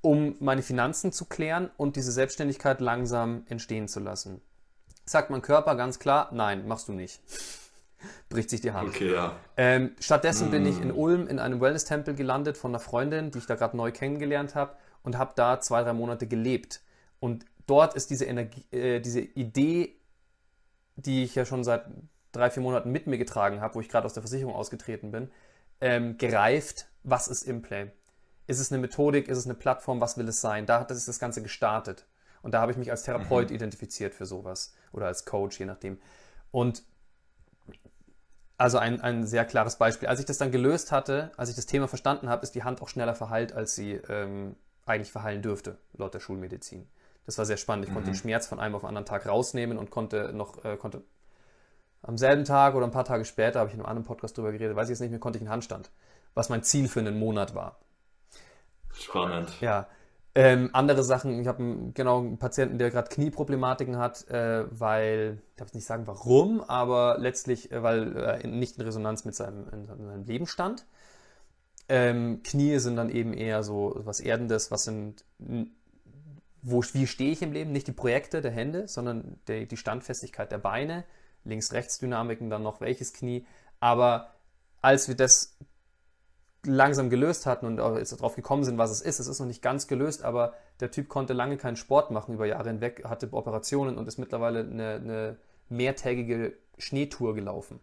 um meine Finanzen zu klären und diese Selbstständigkeit langsam entstehen zu lassen. Sagt mein Körper ganz klar, nein, machst du nicht. Bricht sich die Hand. Okay, ja. Ähm, stattdessen mm. bin ich in mm. Ulm in einem Wellness-Tempel gelandet von einer Freundin, die ich da gerade neu kennengelernt habe und habe da zwei, drei Monate gelebt. Und dort ist diese, Energie, äh, diese Idee, die ich ja schon seit drei, vier Monaten mit mir getragen habe, wo ich gerade aus der Versicherung ausgetreten bin, ähm, gereift, was ist Implay? Ist es eine Methodik? Ist es eine Plattform? Was will es sein? Da hat das Ganze gestartet. Und da habe ich mich als Therapeut mhm. identifiziert für sowas. Oder als Coach, je nachdem. Und also ein, ein sehr klares Beispiel. Als ich das dann gelöst hatte, als ich das Thema verstanden habe, ist die Hand auch schneller verheilt, als sie ähm, eigentlich verheilen dürfte, laut der Schulmedizin. Das war sehr spannend. Ich mhm. konnte den Schmerz von einem auf den anderen Tag rausnehmen und konnte noch, äh, konnte am selben Tag oder ein paar Tage später, habe ich in einem anderen Podcast darüber geredet, weiß ich jetzt nicht mehr, konnte ich einen Handstand, was mein Ziel für einen Monat war. Spannend. Ja. Ähm, andere Sachen, ich habe genau einen Patienten, der gerade Knieproblematiken hat, äh, weil, ich darf nicht sagen warum, aber letztlich, äh, weil er äh, nicht in Resonanz mit seinem, in seinem Leben stand. Ähm, Knie sind dann eben eher so was Erdendes, was sind, wo, wie stehe ich im Leben? Nicht die Projekte der Hände, sondern die, die Standfestigkeit der Beine, Links-Rechts-Dynamiken, dann noch welches Knie. Aber als wir das langsam gelöst hatten und jetzt darauf gekommen sind, was es ist. Es ist noch nicht ganz gelöst, aber der Typ konnte lange keinen Sport machen über Jahre hinweg, hatte Operationen und ist mittlerweile eine, eine mehrtägige Schneetour gelaufen.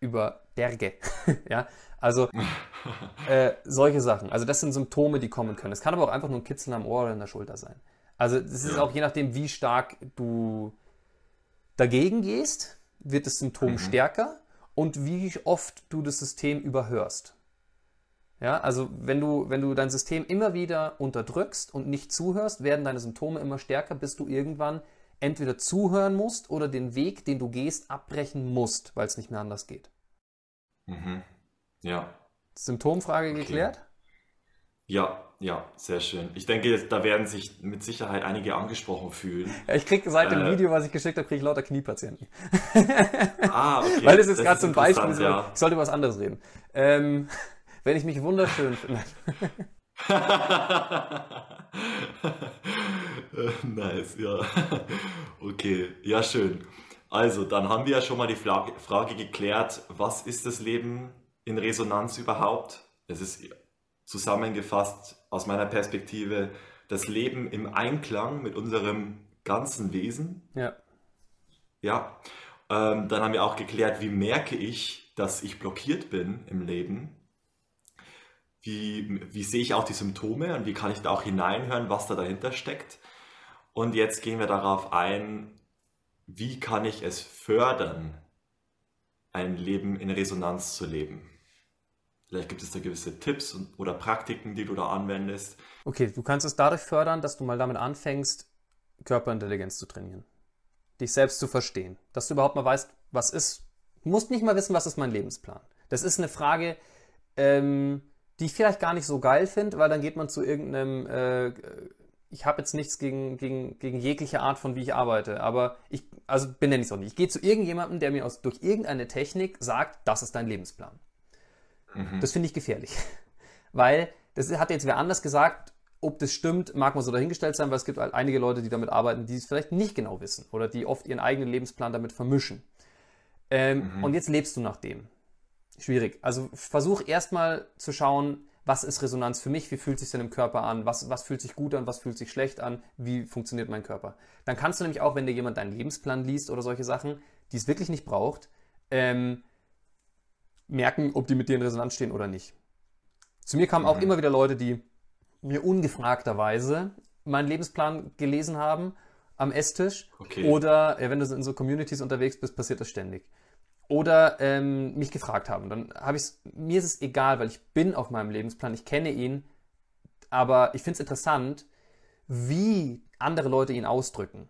Über Berge. ja, also äh, solche Sachen. Also das sind Symptome, die kommen können. Es kann aber auch einfach nur ein Kitzeln am Ohr oder in der Schulter sein. Also es ist auch je nachdem, wie stark du dagegen gehst, wird das Symptom mhm. stärker und wie oft du das System überhörst. Ja, also wenn du, wenn du dein System immer wieder unterdrückst und nicht zuhörst, werden deine Symptome immer stärker, bis du irgendwann entweder zuhören musst oder den Weg, den du gehst, abbrechen musst, weil es nicht mehr anders geht. Mhm. Ja. Symptomfrage okay. geklärt? Ja, ja, sehr schön. Ich denke, da werden sich mit Sicherheit einige angesprochen fühlen. Ja, ich kriege seit dem äh, Video, was ich geschickt habe, kriege ich lauter Kniepatienten. Ah, okay. Weil das ist gerade zum Beispiel, ja. ich sollte über was anderes reden. Ähm, wenn ich mich wunderschön finde. nice, ja. Okay, ja, schön. Also, dann haben wir ja schon mal die Frage geklärt, was ist das Leben in Resonanz überhaupt? Es ist zusammengefasst aus meiner Perspektive das Leben im Einklang mit unserem ganzen Wesen. Ja. Ja. Ähm, dann haben wir auch geklärt, wie merke ich, dass ich blockiert bin im Leben wie, wie sehe ich auch die Symptome und wie kann ich da auch hineinhören, was da dahinter steckt. Und jetzt gehen wir darauf ein, wie kann ich es fördern, ein Leben in Resonanz zu leben. Vielleicht gibt es da gewisse Tipps oder Praktiken, die du da anwendest. Okay, du kannst es dadurch fördern, dass du mal damit anfängst, Körperintelligenz zu trainieren. Dich selbst zu verstehen. Dass du überhaupt mal weißt, was ist. Du musst nicht mal wissen, was ist mein Lebensplan. Das ist eine Frage, ähm, die ich vielleicht gar nicht so geil finde, weil dann geht man zu irgendeinem, äh, ich habe jetzt nichts gegen, gegen, gegen jegliche Art von, wie ich arbeite, aber ich, also benenne ich es auch nicht. Ich gehe zu irgendjemandem, der mir aus, durch irgendeine Technik sagt, das ist dein Lebensplan. Mhm. Das finde ich gefährlich. Weil, das hat jetzt wer anders gesagt, ob das stimmt, mag man so dahingestellt sein, weil es gibt halt einige Leute, die damit arbeiten, die es vielleicht nicht genau wissen oder die oft ihren eigenen Lebensplan damit vermischen. Ähm, mhm. Und jetzt lebst du nach dem. Schwierig. Also versuch erstmal zu schauen, was ist Resonanz für mich, wie fühlt sich denn im Körper an, was, was fühlt sich gut an, was fühlt sich schlecht an, wie funktioniert mein Körper. Dann kannst du nämlich auch, wenn dir jemand deinen Lebensplan liest oder solche Sachen, die es wirklich nicht braucht, ähm, merken, ob die mit dir in Resonanz stehen oder nicht. Zu mir kamen mhm. auch immer wieder Leute, die mir ungefragterweise meinen Lebensplan gelesen haben am Esstisch. Okay. Oder äh, wenn du in so Communities unterwegs bist, passiert das ständig. Oder ähm, mich gefragt haben. Dann habe ich mir ist es egal, weil ich bin auf meinem Lebensplan, ich kenne ihn, aber ich finde es interessant, wie andere Leute ihn ausdrücken.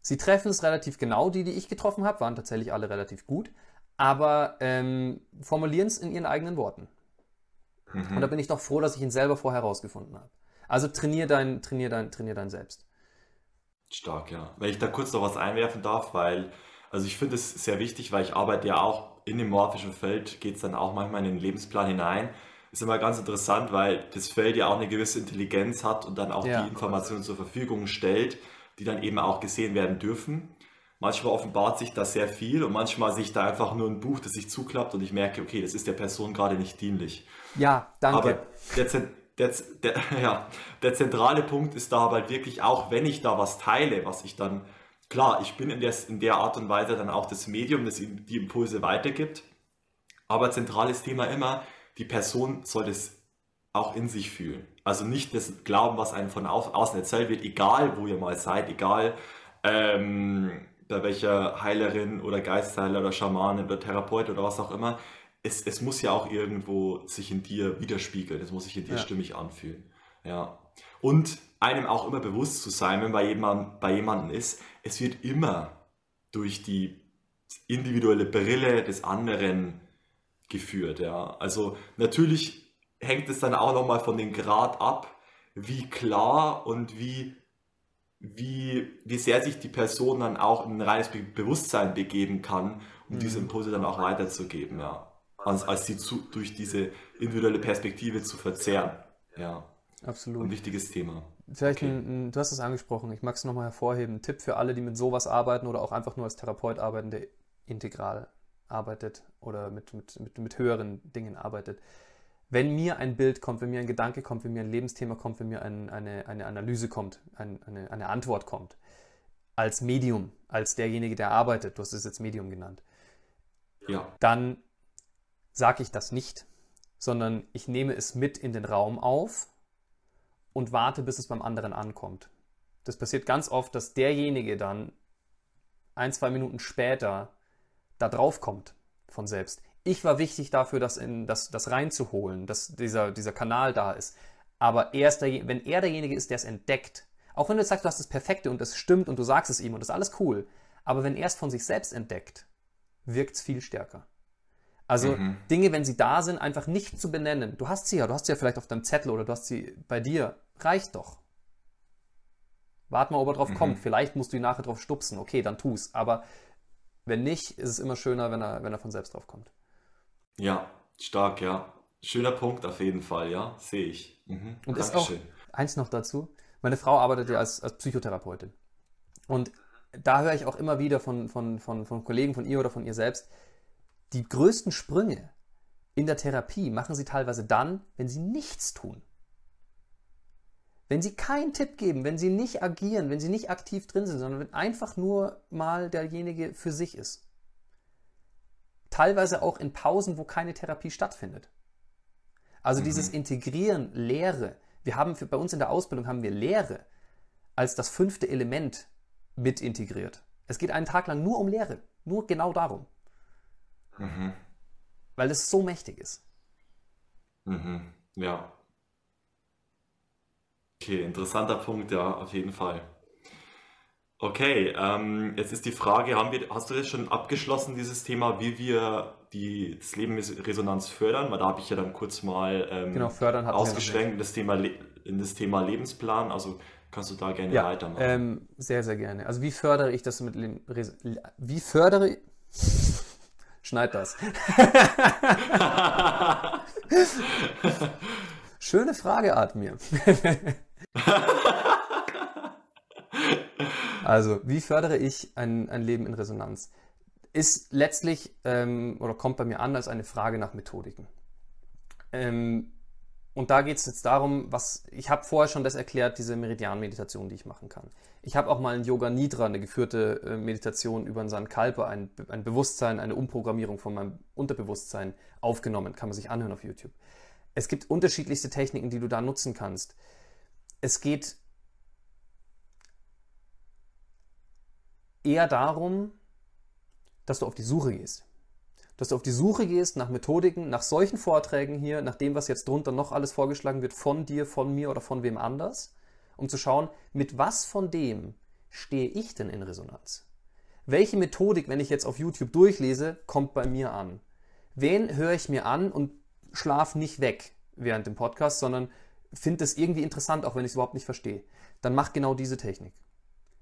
Sie treffen es relativ genau, die, die ich getroffen habe, waren tatsächlich alle relativ gut aber ähm, formulieren es in ihren eigenen Worten. Mhm. Und da bin ich doch froh, dass ich ihn selber vorher herausgefunden habe. Also trainier dein, trainier dein, trainier dein Selbst. Stark, ja. Wenn ich da kurz noch was einwerfen darf, weil, also ich finde es sehr wichtig, weil ich arbeite ja auch in dem morphischen Feld, geht es dann auch manchmal in den Lebensplan hinein. Ist immer ganz interessant, weil das Feld ja auch eine gewisse Intelligenz hat und dann auch ja. die Informationen zur Verfügung stellt, die dann eben auch gesehen werden dürfen. Manchmal offenbart sich da sehr viel und manchmal sehe ich da einfach nur ein Buch, das sich zuklappt und ich merke, okay, das ist der Person gerade nicht dienlich. Ja, danke. Aber der, der, der, ja, der zentrale Punkt ist da halt wirklich auch, wenn ich da was teile, was ich dann, klar, ich bin in der, in der Art und Weise dann auch das Medium, das die Impulse weitergibt, aber zentrales Thema immer, die Person soll es auch in sich fühlen. Also nicht das Glauben, was einem von außen erzählt wird, egal wo ihr mal seid, egal ähm, bei welcher Heilerin oder Geistheiler oder Schamanin oder Therapeut oder was auch immer, es, es muss ja auch irgendwo sich in dir widerspiegeln, es muss sich in dir ja. stimmig anfühlen. Ja. Und einem auch immer bewusst zu sein, wenn bei, jemand, bei jemandem ist, es wird immer durch die individuelle Brille des anderen geführt. Ja. Also natürlich hängt es dann auch nochmal von dem Grad ab, wie klar und wie wie, wie sehr sich die Person dann auch in ein reines Bewusstsein begeben kann, um mhm. diese Impulse dann auch weiterzugeben, ja. Als, als sie zu, durch diese individuelle Perspektive zu verzehren. Ja. Absolut. Ein wichtiges Thema. Vielleicht, okay. ein, ein, du hast es angesprochen, ich mag es nochmal hervorheben. Ein Tipp für alle, die mit sowas arbeiten oder auch einfach nur als Therapeut arbeiten, der integral arbeitet oder mit, mit, mit, mit höheren Dingen arbeitet wenn mir ein Bild kommt, wenn mir ein Gedanke kommt, wenn mir ein Lebensthema kommt, wenn mir ein, eine, eine Analyse kommt, ein, eine, eine Antwort kommt, als Medium, als derjenige, der arbeitet, du hast es jetzt Medium genannt, ja. dann sage ich das nicht, sondern ich nehme es mit in den Raum auf und warte, bis es beim anderen ankommt. Das passiert ganz oft, dass derjenige dann ein, zwei Minuten später da drauf kommt von selbst ich war wichtig dafür, das, in, das, das reinzuholen, dass dieser, dieser Kanal da ist. Aber er ist der, wenn er derjenige ist, der es entdeckt, auch wenn du sagst, du hast das Perfekte und das stimmt und du sagst es ihm und das ist alles cool, aber wenn er es von sich selbst entdeckt, wirkt es viel stärker. Also mhm. Dinge, wenn sie da sind, einfach nicht zu benennen. Du hast sie ja, du hast sie ja vielleicht auf deinem Zettel oder du hast sie bei dir. Reicht doch. Wart mal, ob er drauf mhm. kommt. Vielleicht musst du ihn nachher drauf stupsen. Okay, dann tu's. Aber wenn nicht, ist es immer schöner, wenn er, wenn er von selbst drauf kommt. Ja, stark, ja. Schöner Punkt auf jeden Fall, ja, sehe ich. Mhm. Und ist auch eins noch dazu. Meine Frau arbeitet ja als, als Psychotherapeutin. Und da höre ich auch immer wieder von, von, von, von Kollegen von ihr oder von ihr selbst, die größten Sprünge in der Therapie machen sie teilweise dann, wenn sie nichts tun. Wenn sie keinen Tipp geben, wenn sie nicht agieren, wenn sie nicht aktiv drin sind, sondern wenn einfach nur mal derjenige für sich ist teilweise auch in Pausen, wo keine Therapie stattfindet. Also mhm. dieses Integrieren, Lehre. Wir haben für, bei uns in der Ausbildung haben wir Lehre als das fünfte Element mit integriert. Es geht einen Tag lang nur um Lehre, nur genau darum. Mhm. Weil es so mächtig ist. Mhm. Ja. Okay, interessanter Punkt, ja, auf jeden Fall. Okay, ähm, jetzt ist die Frage, haben wir, hast du das schon abgeschlossen, dieses Thema, wie wir die, das Leben mit Resonanz fördern? Weil da habe ich ja dann kurz mal ähm, genau, ausgeschwenkt in das, Thema, in das Thema Lebensplan. Also kannst du da gerne ja, weitermachen. Ähm, sehr, sehr gerne. Also wie fördere ich das mit Res Wie fördere ich... Schneid das. Schöne Frage, Admir. also, wie fördere ich ein, ein Leben in Resonanz? Ist letztlich ähm, oder kommt bei mir an als eine Frage nach Methodiken. Ähm, und da geht es jetzt darum, was ich habe vorher schon das erklärt, diese Meridian-Meditation, die ich machen kann. Ich habe auch mal ein Yoga Nidra, eine geführte äh, Meditation über einen Sankalpa, ein, ein Bewusstsein, eine Umprogrammierung von meinem Unterbewusstsein aufgenommen. Kann man sich anhören auf YouTube. Es gibt unterschiedlichste Techniken, die du da nutzen kannst. Es geht eher darum, dass du auf die Suche gehst. Dass du auf die Suche gehst nach Methodiken, nach solchen Vorträgen hier, nach dem, was jetzt drunter noch alles vorgeschlagen wird, von dir, von mir oder von wem anders, um zu schauen, mit was von dem stehe ich denn in Resonanz? Welche Methodik, wenn ich jetzt auf YouTube durchlese, kommt bei mir an? Wen höre ich mir an und schlaf nicht weg während dem Podcast, sondern finde es irgendwie interessant, auch wenn ich es überhaupt nicht verstehe? Dann mach genau diese Technik.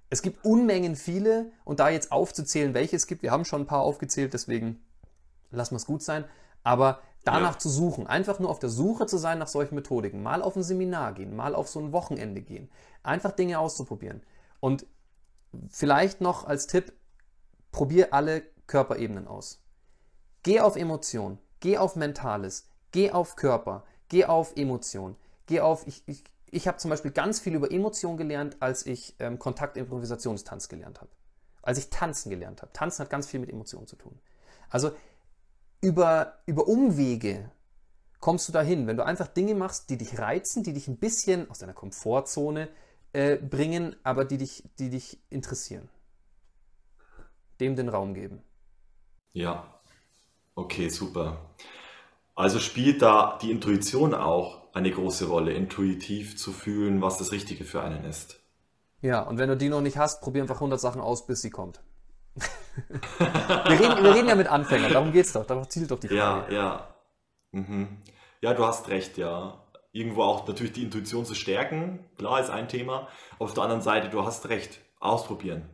Es gibt Unmengen viele und da jetzt aufzuzählen, welche es gibt, wir haben schon ein paar aufgezählt, deswegen lassen wir es gut sein. Aber danach ja. zu suchen, einfach nur auf der Suche zu sein nach solchen Methodiken, mal auf ein Seminar gehen, mal auf so ein Wochenende gehen, einfach Dinge auszuprobieren. Und vielleicht noch als Tipp, probier alle Körperebenen aus. Geh auf Emotion, geh auf Mentales, geh auf Körper, geh auf Emotion, geh auf, ich, ich ich habe zum Beispiel ganz viel über Emotionen gelernt, als ich ähm, Kontakt-Improvisationstanz gelernt habe. Als ich tanzen gelernt habe. Tanzen hat ganz viel mit Emotionen zu tun. Also über, über Umwege kommst du dahin, wenn du einfach Dinge machst, die dich reizen, die dich ein bisschen aus deiner Komfortzone äh, bringen, aber die dich, die dich interessieren. Dem den Raum geben. Ja, okay, super. Also spielt da die Intuition auch eine große Rolle, intuitiv zu fühlen, was das Richtige für einen ist. Ja, und wenn du die noch nicht hast, probier einfach 100 Sachen aus, bis sie kommt. wir, reden, wir reden ja mit Anfängern, darum geht es doch, darauf zielt doch die Frage. Ja, ja. Mhm. Ja, du hast recht, ja. Irgendwo auch natürlich die Intuition zu stärken, klar ist ein Thema. Auf der anderen Seite, du hast recht, ausprobieren.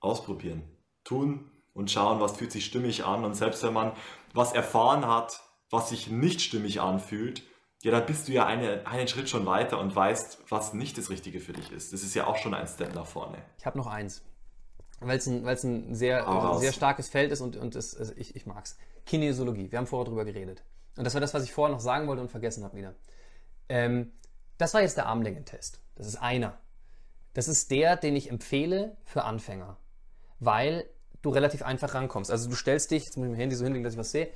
Ausprobieren. Tun und schauen, was fühlt sich stimmig an. Und selbst wenn man was erfahren hat, was sich nicht stimmig anfühlt, ja, dann bist du ja eine, einen Schritt schon weiter und weißt, was nicht das Richtige für dich ist. Das ist ja auch schon ein Step nach vorne. Ich habe noch eins, weil es ein, ein sehr, ein sehr starkes Feld ist und, und es, also ich, ich mag es. Kinesiologie, wir haben vorher darüber geredet. Und das war das, was ich vorher noch sagen wollte und vergessen habe wieder. Ähm, das war jetzt der Armlängentest. Das ist einer. Das ist der, den ich empfehle für Anfänger, weil du relativ einfach rankommst. Also du stellst dich, jetzt muss ich mein Handy so hinlegen, dass ich was sehe,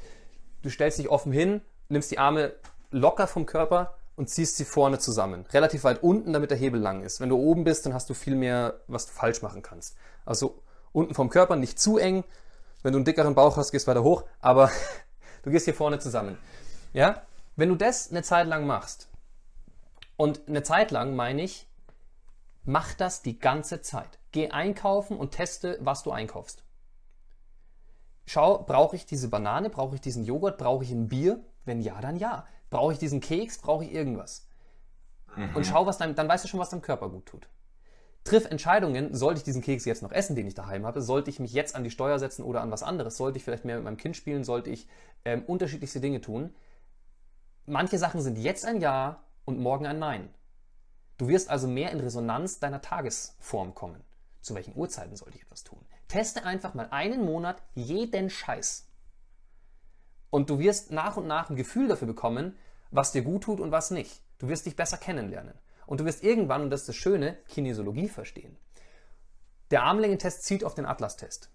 du stellst dich offen hin, nimmst die Arme locker vom Körper und ziehst sie vorne zusammen. Relativ weit unten, damit der Hebel lang ist. Wenn du oben bist, dann hast du viel mehr, was du falsch machen kannst. Also unten vom Körper nicht zu eng. Wenn du einen dickeren Bauch hast, gehst weiter hoch, aber du gehst hier vorne zusammen. Ja? Wenn du das eine Zeit lang machst, und eine Zeit lang meine ich, mach das die ganze Zeit. Geh einkaufen und teste, was du einkaufst. Schau, brauche ich diese Banane, brauche ich diesen Joghurt, brauche ich ein Bier? Wenn ja, dann ja. Brauche ich diesen Keks? Brauche ich irgendwas? Mhm. Und schau, was dein, dann weißt du schon, was deinem Körper gut tut. Triff Entscheidungen, sollte ich diesen Keks jetzt noch essen, den ich daheim habe? Sollte ich mich jetzt an die Steuer setzen oder an was anderes? Sollte ich vielleicht mehr mit meinem Kind spielen? Sollte ich ähm, unterschiedlichste Dinge tun? Manche Sachen sind jetzt ein Ja und morgen ein Nein. Du wirst also mehr in Resonanz deiner Tagesform kommen. Zu welchen Uhrzeiten sollte ich etwas tun? Teste einfach mal einen Monat jeden Scheiß. Und du wirst nach und nach ein Gefühl dafür bekommen, was dir gut tut und was nicht. Du wirst dich besser kennenlernen. Und du wirst irgendwann, und das ist das Schöne, Kinesiologie verstehen. Der Armlängentest zielt auf den Atlas-Test.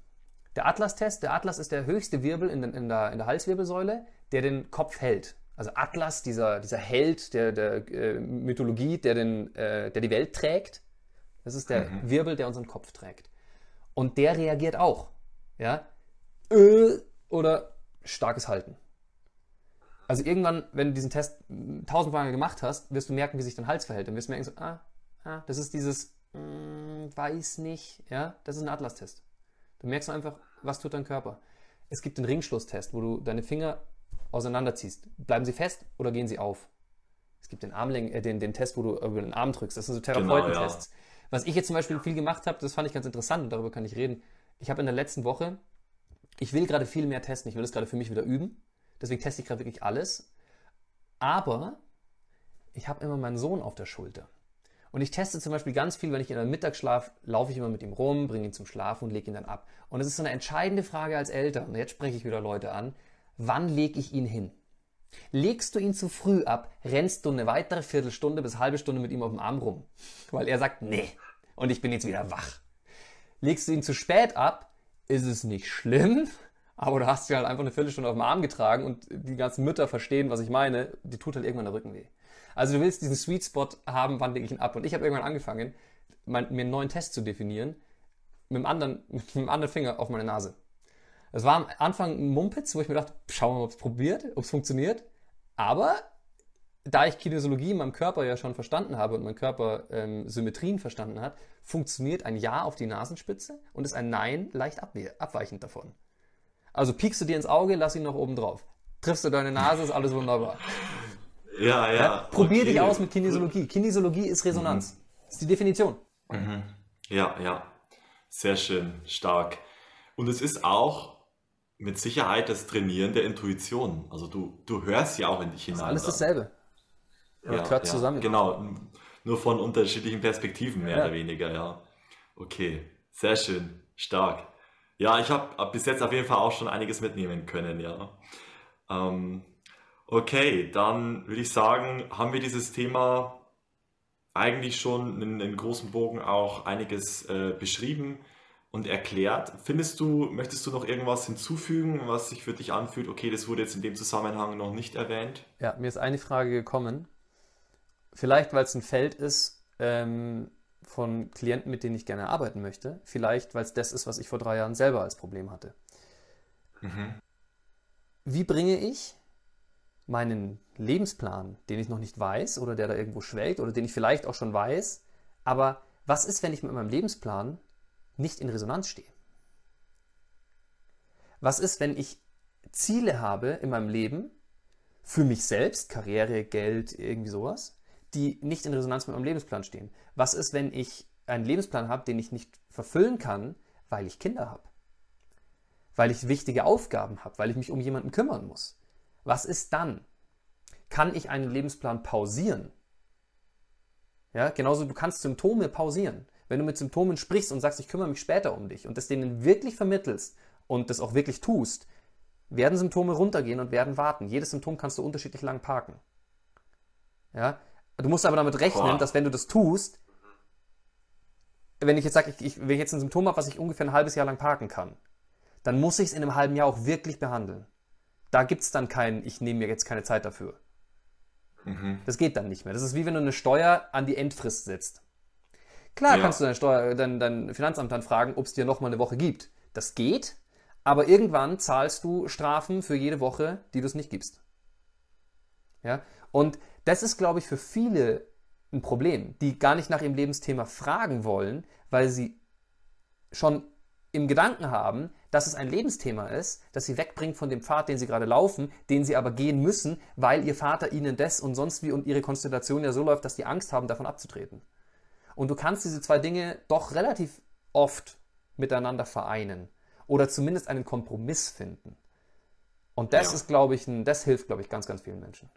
Der Atlas-Test, der Atlas ist der höchste Wirbel in, den, in, der, in der Halswirbelsäule, der den Kopf hält. Also Atlas, dieser, dieser Held der, der äh, Mythologie, der, den, äh, der die Welt trägt. Das ist der mhm. Wirbel, der unseren Kopf trägt. Und der reagiert auch. Ja? Äh, oder starkes Halten. Also irgendwann, wenn du diesen Test tausendmal gemacht hast, wirst du merken, wie sich dein Hals verhält. Dann wirst du merken, so, ah, ah, das ist dieses, mm, weiß nicht, ja, das ist ein Atlas-Test. Du merkst einfach, was tut dein Körper. Es gibt den Ringschlusstest, wo du deine Finger auseinanderziehst. Bleiben sie fest oder gehen sie auf? Es gibt den, Armläng äh, den, den Test, wo du über den Arm drückst. Das sind so Therapeutentests. Genau, ja. Was ich jetzt zum Beispiel viel gemacht habe, das fand ich ganz interessant und darüber kann ich reden. Ich habe in der letzten Woche, ich will gerade viel mehr testen, ich will das gerade für mich wieder üben. Deswegen teste ich gerade wirklich alles. Aber ich habe immer meinen Sohn auf der Schulter. Und ich teste zum Beispiel ganz viel, wenn ich in einem Mittagsschlaf laufe ich immer mit ihm rum, bringe ihn zum Schlafen und lege ihn dann ab. Und es ist so eine entscheidende Frage als Eltern. Und jetzt spreche ich wieder Leute an. Wann lege ich ihn hin? Legst du ihn zu früh ab, rennst du eine weitere Viertelstunde bis halbe Stunde mit ihm auf dem Arm rum, weil er sagt, nee, und ich bin jetzt wieder wach. Legst du ihn zu spät ab, ist es nicht schlimm, aber du hast ihn halt einfach eine Viertelstunde auf dem Arm getragen und die ganzen Mütter verstehen, was ich meine, die tut halt irgendwann der Rücken weh. Also du willst diesen Sweet Spot haben, wann lege ich ihn ab. Und ich habe irgendwann angefangen, mein, mir einen neuen Test zu definieren, mit dem anderen, mit dem anderen Finger auf meine Nase. Das war am Anfang ein Mumpitz, wo ich mir dachte, schauen wir mal, ob es probiert, ob es funktioniert. Aber da ich Kinesiologie in meinem Körper ja schon verstanden habe und mein Körper ähm, Symmetrien verstanden hat, funktioniert ein Ja auf die Nasenspitze und ist ein Nein leicht abweichend davon. Also piekst du dir ins Auge, lass ihn noch oben drauf. Triffst du deine Nase, ist alles wunderbar. Ja, ja. ja? Probier okay. dich aus mit Kinesiologie. Kinesiologie ist Resonanz. Mhm. Das ist die Definition. Mhm. Ja, ja. Sehr schön, stark. Und es ist auch mit Sicherheit das Trainieren der Intuition. Also du, du hörst ja auch in dich hinein. Das ist alles dasselbe. Ja, gehört zusammen. Genau, nur von unterschiedlichen Perspektiven mehr oder weniger, ja. Okay, sehr schön, stark. Ja, ich habe bis jetzt auf jeden Fall auch schon einiges mitnehmen können, ja. Ähm, okay, dann würde ich sagen, haben wir dieses Thema eigentlich schon in, in großen Bogen auch einiges äh, beschrieben und erklärt. Findest du, möchtest du noch irgendwas hinzufügen, was sich für dich anfühlt? Okay, das wurde jetzt in dem Zusammenhang noch nicht erwähnt. Ja, mir ist eine Frage gekommen. Vielleicht, weil es ein Feld ist ähm, von Klienten, mit denen ich gerne arbeiten möchte. Vielleicht, weil es das ist, was ich vor drei Jahren selber als Problem hatte. Mhm. Wie bringe ich meinen Lebensplan, den ich noch nicht weiß oder der da irgendwo schwelgt oder den ich vielleicht auch schon weiß, aber was ist, wenn ich mit meinem Lebensplan nicht in Resonanz stehe? Was ist, wenn ich Ziele habe in meinem Leben für mich selbst, Karriere, Geld, irgendwie sowas, die nicht in Resonanz mit meinem Lebensplan stehen? Was ist, wenn ich einen Lebensplan habe, den ich nicht verfüllen kann, weil ich Kinder habe? Weil ich wichtige Aufgaben habe, weil ich mich um jemanden kümmern muss? Was ist dann? Kann ich einen Lebensplan pausieren? Ja, genauso du kannst Symptome pausieren. Wenn du mit Symptomen sprichst und sagst, ich kümmere mich später um dich und das denen wirklich vermittelst und das auch wirklich tust, werden Symptome runtergehen und werden warten. Jedes Symptom kannst du unterschiedlich lang parken. Ja? Du musst aber damit rechnen, Boah. dass wenn du das tust, wenn ich jetzt sage, ich, ich, wenn ich jetzt ein Symptom habe, was ich ungefähr ein halbes Jahr lang parken kann, dann muss ich es in einem halben Jahr auch wirklich behandeln. Da gibt es dann kein, ich nehme mir jetzt keine Zeit dafür. Mhm. Das geht dann nicht mehr. Das ist wie wenn du eine Steuer an die Endfrist setzt. Klar ja. kannst du dein, Steuer, dein, dein Finanzamt dann fragen, ob es dir nochmal eine Woche gibt. Das geht, aber irgendwann zahlst du Strafen für jede Woche, die du es nicht gibst. Ja? Und das ist, glaube ich, für viele ein Problem, die gar nicht nach ihrem Lebensthema fragen wollen, weil sie schon im Gedanken haben, dass es ein Lebensthema ist, das sie wegbringt von dem Pfad, den sie gerade laufen, den sie aber gehen müssen, weil ihr Vater ihnen das und sonst wie und ihre Konstellation ja so läuft, dass die Angst haben, davon abzutreten. Und du kannst diese zwei Dinge doch relativ oft miteinander vereinen oder zumindest einen Kompromiss finden. Und das ja. ist, glaube ich, ein, das hilft, glaube ich, ganz, ganz vielen Menschen.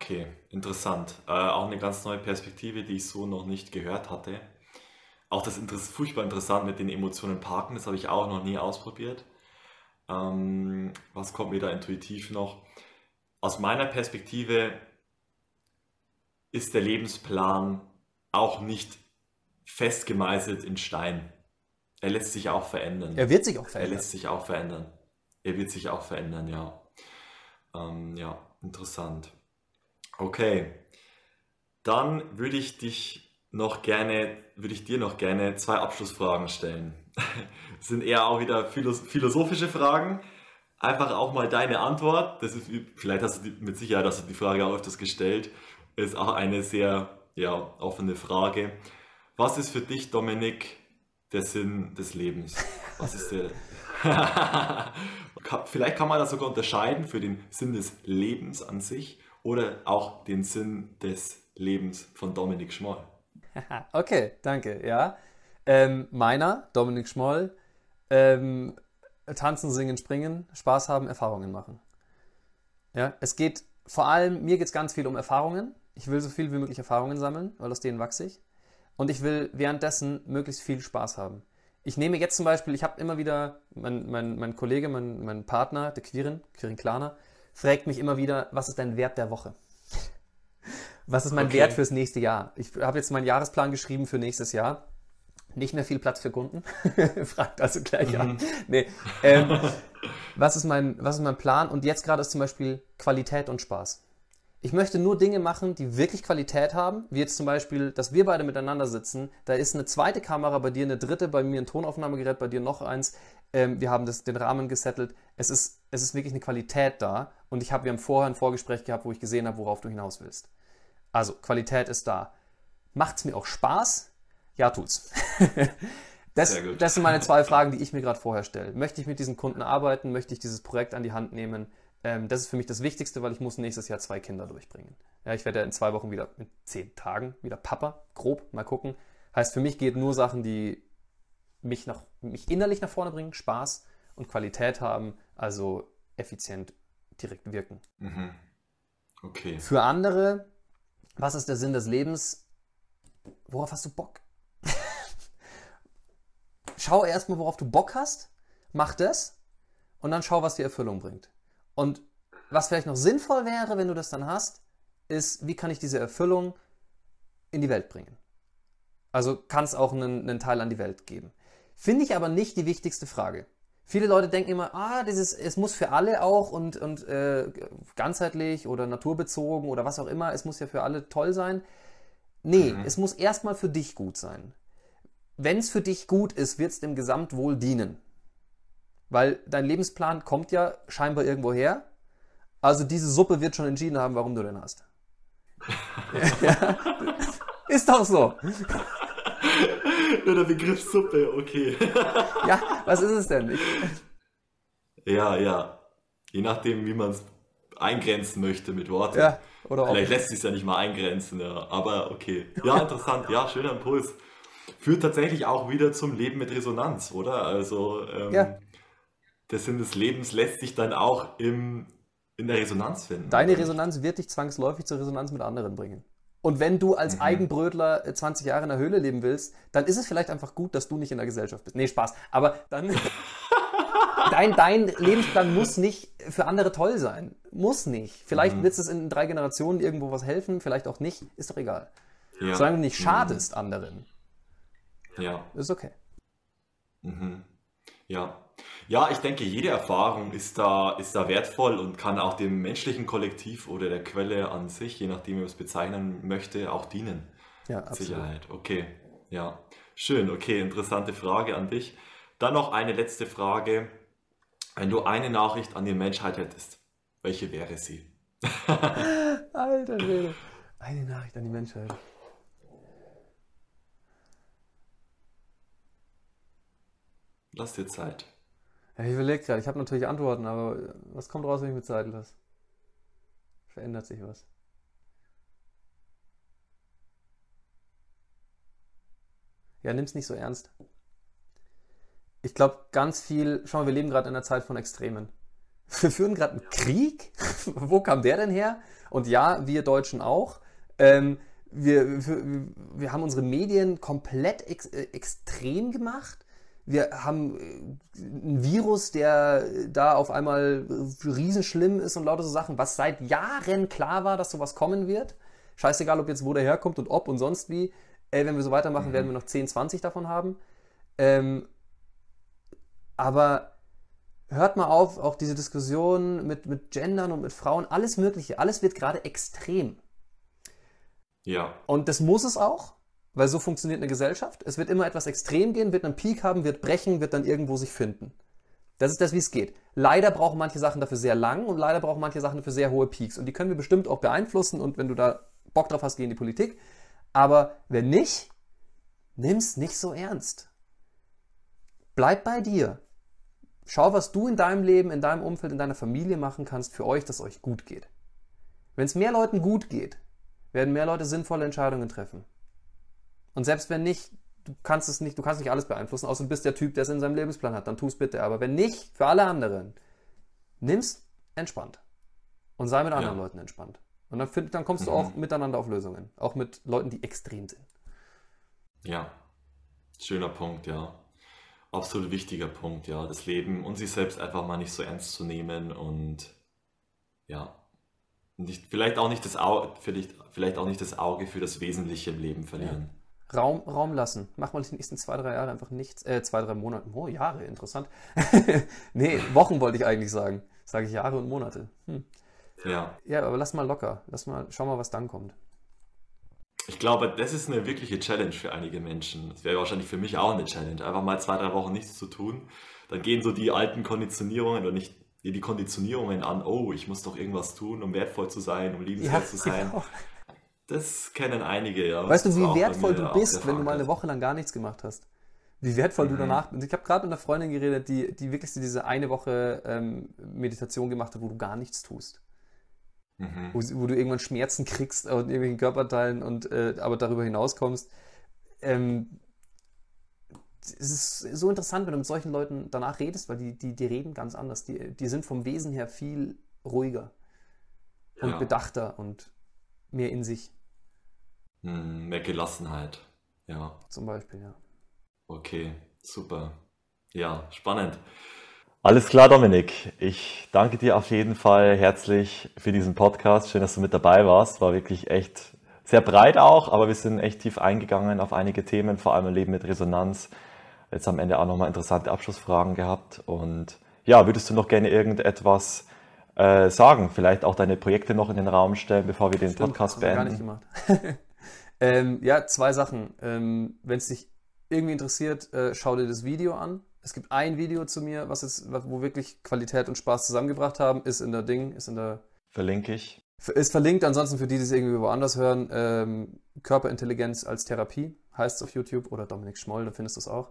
Okay, interessant. Äh, auch eine ganz neue Perspektive, die ich so noch nicht gehört hatte. Auch das ist furchtbar interessant mit den Emotionen parken, das habe ich auch noch nie ausprobiert. Ähm, was kommt mir da intuitiv noch? Aus meiner Perspektive ist der Lebensplan auch nicht festgemeißelt in Stein. Er lässt sich auch verändern. Er wird sich auch verändern. Er lässt sich auch verändern. Er wird sich auch verändern, ja. Ähm, ja, interessant. Okay. Dann würde ich dich noch gerne, würde ich dir noch gerne zwei Abschlussfragen stellen. das sind eher auch wieder philosophische Fragen. einfach auch mal deine Antwort. Das ist, vielleicht hast du die, mit Sicherheit hast du die Frage auch öfters gestellt. Ist auch eine sehr ja, offene Frage. Was ist für dich, Dominik, der Sinn des Lebens? Was ist der. vielleicht kann man das sogar unterscheiden für den Sinn des Lebens an sich oder auch den Sinn des Lebens von Dominik Schmoll. okay, danke. Ja. Ähm, meiner, Dominik Schmoll, ähm, tanzen, singen, springen, Spaß haben, Erfahrungen machen. Ja, es geht vor allem, mir geht es ganz viel um Erfahrungen. Ich will so viel wie möglich Erfahrungen sammeln, weil aus denen wachse ich. Und ich will währenddessen möglichst viel Spaß haben. Ich nehme jetzt zum Beispiel, ich habe immer wieder, mein, mein, mein Kollege, mein, mein Partner, der Quirin, Quirin Klaner, fragt mich immer wieder, was ist dein Wert der Woche? Was ist mein okay. Wert fürs nächste Jahr? Ich habe jetzt meinen Jahresplan geschrieben für nächstes Jahr nicht mehr viel Platz für Kunden. Fragt also gleich mhm. an. Nee. Ähm, was, ist mein, was ist mein Plan? Und jetzt gerade ist zum Beispiel Qualität und Spaß. Ich möchte nur Dinge machen, die wirklich Qualität haben, wie jetzt zum Beispiel, dass wir beide miteinander sitzen. Da ist eine zweite Kamera bei dir, eine dritte, bei mir ein Tonaufnahmegerät, bei dir noch eins. Ähm, wir haben das, den Rahmen gesettelt. Es ist, es ist wirklich eine Qualität da. Und ich hab, wir haben vorher ein Vorgespräch gehabt, wo ich gesehen habe, worauf du hinaus willst. Also, Qualität ist da. Macht es mir auch Spaß? Ja, tut's. das, das sind meine zwei Fragen, die ich mir gerade vorher stelle. Möchte ich mit diesen Kunden arbeiten? Möchte ich dieses Projekt an die Hand nehmen? Ähm, das ist für mich das Wichtigste, weil ich muss nächstes Jahr zwei Kinder durchbringen. Ja, ich werde ja in zwei Wochen wieder, mit zehn Tagen, wieder Papa, grob, mal gucken. Heißt, für mich geht nur Sachen, die mich, nach, mich innerlich nach vorne bringen, Spaß und Qualität haben, also effizient direkt wirken. Mhm. Okay. Für andere, was ist der Sinn des Lebens? Worauf hast du Bock? schau erstmal, worauf du Bock hast, mach das und dann schau, was die Erfüllung bringt. Und was vielleicht noch sinnvoll wäre, wenn du das dann hast, ist, wie kann ich diese Erfüllung in die Welt bringen? Also kann es auch einen, einen Teil an die Welt geben. Finde ich aber nicht die wichtigste Frage. Viele Leute denken immer, ah, dieses, es muss für alle auch und, und äh, ganzheitlich oder naturbezogen oder was auch immer, es muss ja für alle toll sein. Nee, mhm. es muss erstmal für dich gut sein wenn es für dich gut ist, wird es dem Gesamtwohl dienen. Weil dein Lebensplan kommt ja scheinbar irgendwo her. Also diese Suppe wird schon entschieden haben, warum du den hast. ja, ist doch so. Nur der Begriff Suppe, okay. ja, was ist es denn? Ich, ja, ja. Je nachdem, wie man es eingrenzen möchte mit Worten. Ja, oder Vielleicht lässt sich es ja nicht mal eingrenzen, ja. aber okay. Ja, interessant. Ja, schöner Impuls führt tatsächlich auch wieder zum Leben mit Resonanz, oder? Also ähm, ja. der Sinn des Lebens lässt sich dann auch im, in der Resonanz finden. Deine Resonanz wird dich zwangsläufig zur Resonanz mit anderen bringen. Und wenn du als mhm. Eigenbrötler 20 Jahre in der Höhle leben willst, dann ist es vielleicht einfach gut, dass du nicht in der Gesellschaft bist. Nee, Spaß. Aber dann. dein, dein Lebensplan muss nicht für andere toll sein. Muss nicht. Vielleicht mhm. wird es in drei Generationen irgendwo was helfen, vielleicht auch nicht. Ist doch egal. Ja. Solange du nicht schadest mhm. anderen. Ja. Ist okay. Mhm. Ja. Ja, ich denke, jede Erfahrung ist da, ist da wertvoll und kann auch dem menschlichen Kollektiv oder der Quelle an sich, je nachdem, wie man es bezeichnen möchte, auch dienen. Ja, absolut. Sicherheit. Okay. Ja. Schön. Okay, interessante Frage an dich. Dann noch eine letzte Frage. Wenn du eine Nachricht an die Menschheit hättest, welche wäre sie? Alter Schwede. Eine Nachricht an die Menschheit. Lass dir Zeit. Ja, ich überlege gerade, ich habe natürlich Antworten, aber was kommt raus, wenn ich mir Zeit lasse? Verändert sich was. Ja, nimm's nicht so ernst. Ich glaube, ganz viel, schau mal, wir leben gerade in einer Zeit von Extremen. Wir führen gerade einen Krieg. Wo kam der denn her? Und ja, wir Deutschen auch. Ähm, wir, wir, wir, haben unsere Medien komplett ex, äh, extrem gemacht wir haben äh, ein Virus, der da auf einmal riesenschlimm ist und lauter so Sachen, was seit Jahren klar war, dass sowas kommen wird. Scheißegal, ob jetzt wo der herkommt und ob und sonst wie. Ey, wenn wir so weitermachen, mhm. werden wir noch 10, 20 davon haben. Ähm, aber hört mal auf, auch diese Diskussion mit, mit Gendern und mit Frauen, alles Mögliche, alles wird gerade extrem. Ja. Und das muss es auch. Weil so funktioniert eine Gesellschaft. Es wird immer etwas extrem gehen, wird einen Peak haben, wird brechen, wird dann irgendwo sich finden. Das ist das, wie es geht. Leider brauchen manche Sachen dafür sehr lang und leider brauchen manche Sachen dafür sehr hohe Peaks. Und die können wir bestimmt auch beeinflussen und wenn du da Bock drauf hast, geh in die Politik. Aber wenn nicht, nimm's nicht so ernst. Bleib bei dir. Schau, was du in deinem Leben, in deinem Umfeld, in deiner Familie machen kannst für euch, dass euch gut geht. Wenn es mehr Leuten gut geht, werden mehr Leute sinnvolle Entscheidungen treffen. Und selbst wenn nicht, du kannst es nicht, du kannst nicht alles beeinflussen, außer du bist der Typ, der es in seinem Lebensplan hat, dann tu es bitte. Aber wenn nicht, für alle anderen, nimm's entspannt. Und sei mit anderen ja. Leuten entspannt. Und dann, find, dann kommst mhm. du auch miteinander auf Lösungen. Auch mit Leuten, die extrem sind. Ja, schöner Punkt, ja. Absolut wichtiger Punkt, ja. Das Leben und sich selbst einfach mal nicht so ernst zu nehmen und ja, nicht, vielleicht, auch nicht das Auge, vielleicht, vielleicht auch nicht das Auge für das Wesentliche im Leben verlieren. Ja. Raum, Raum lassen. Mach mal die nächsten zwei, drei Jahre einfach nichts. Äh, zwei, drei Monate. Oh, Jahre, interessant. nee, Wochen wollte ich eigentlich sagen. Sage ich Jahre und Monate. Hm. Ja. Ja, aber lass mal locker. Lass mal, schau mal, was dann kommt. Ich glaube, das ist eine wirkliche Challenge für einige Menschen. Das wäre wahrscheinlich für mich auch eine Challenge. Einfach mal zwei, drei Wochen nichts zu tun. Dann gehen so die alten Konditionierungen oder nicht die Konditionierungen an, oh, ich muss doch irgendwas tun, um wertvoll zu sein, um liebenswert ja, zu sein. Genau. Das kennen einige, ja. Weißt du, wie wertvoll du bist, wenn du mal eine Woche lang gar nichts gemacht hast? Wie wertvoll mhm. du danach bist. Ich habe gerade mit einer Freundin geredet, die, die wirklich diese eine Woche ähm, Meditation gemacht hat, wo du gar nichts tust. Mhm. Wo, wo, du irgendwann Schmerzen kriegst und irgendwelchen Körperteilen und äh, aber darüber hinaus kommst. Ähm, es ist so interessant, wenn du mit solchen Leuten danach redest, weil die, die, die reden ganz anders. Die, die sind vom Wesen her viel ruhiger und ja. bedachter und mehr in sich. Hm, mehr Gelassenheit, ja. Zum Beispiel, ja. Okay, super. Ja, spannend. Alles klar, Dominik. Ich danke dir auf jeden Fall herzlich für diesen Podcast. Schön, dass du mit dabei warst. War wirklich echt sehr breit auch, aber wir sind echt tief eingegangen auf einige Themen, vor allem im Leben mit Resonanz. Jetzt am Ende auch nochmal interessante Abschlussfragen gehabt. Und ja, würdest du noch gerne irgendetwas äh, sagen? Vielleicht auch deine Projekte noch in den Raum stellen, bevor wir den Stimmt, Podcast beenden? Gar nicht gemacht. ähm, ja, zwei Sachen. Ähm, Wenn es dich irgendwie interessiert, äh, schau dir das Video an es gibt ein Video zu mir, was jetzt, wo wirklich Qualität und Spaß zusammengebracht haben, ist in der Ding, ist in der. Verlinke ich. Ist verlinkt, ansonsten für die, die es irgendwie woanders hören, ähm, Körperintelligenz als Therapie heißt es auf YouTube oder Dominik Schmoll, da findest du es auch.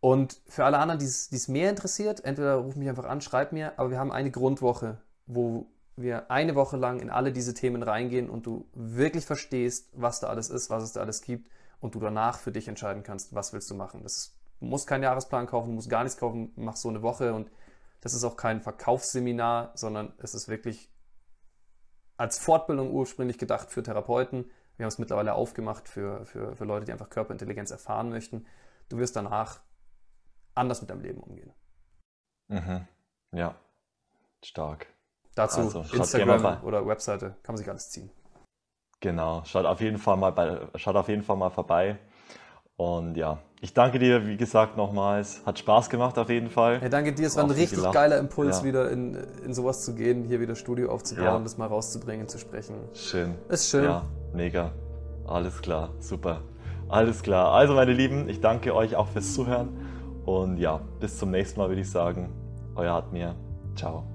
Und für alle anderen, die es mehr interessiert, entweder ruf mich einfach an, schreib mir, aber wir haben eine Grundwoche, wo wir eine Woche lang in alle diese Themen reingehen und du wirklich verstehst, was da alles ist, was es da alles gibt und du danach für dich entscheiden kannst, was willst du machen. Das ist Du musst keinen Jahresplan kaufen, du musst gar nichts kaufen, mach so eine Woche und das ist auch kein Verkaufsseminar, sondern es ist wirklich als Fortbildung ursprünglich gedacht für Therapeuten. Wir haben es mittlerweile aufgemacht für, für, für Leute, die einfach Körperintelligenz erfahren möchten. Du wirst danach anders mit deinem Leben umgehen. Mhm. Ja, stark. Dazu also, Instagram oder Webseite kann man sich alles ziehen. Genau, schaut auf jeden Fall mal, bei, schaut auf jeden Fall mal vorbei. Und ja, ich danke dir, wie gesagt, nochmals. Hat Spaß gemacht auf jeden Fall. Hey, danke dir, es war ein richtig gelacht. geiler Impuls, ja. wieder in, in sowas zu gehen, hier wieder Studio aufzubauen, ja. das mal rauszubringen, zu sprechen. Schön. Ist schön. Ja, mega. Alles klar, super. Alles klar. Also, meine Lieben, ich danke euch auch fürs Zuhören. Und ja, bis zum nächsten Mal würde ich sagen. Euer Admir. Ciao.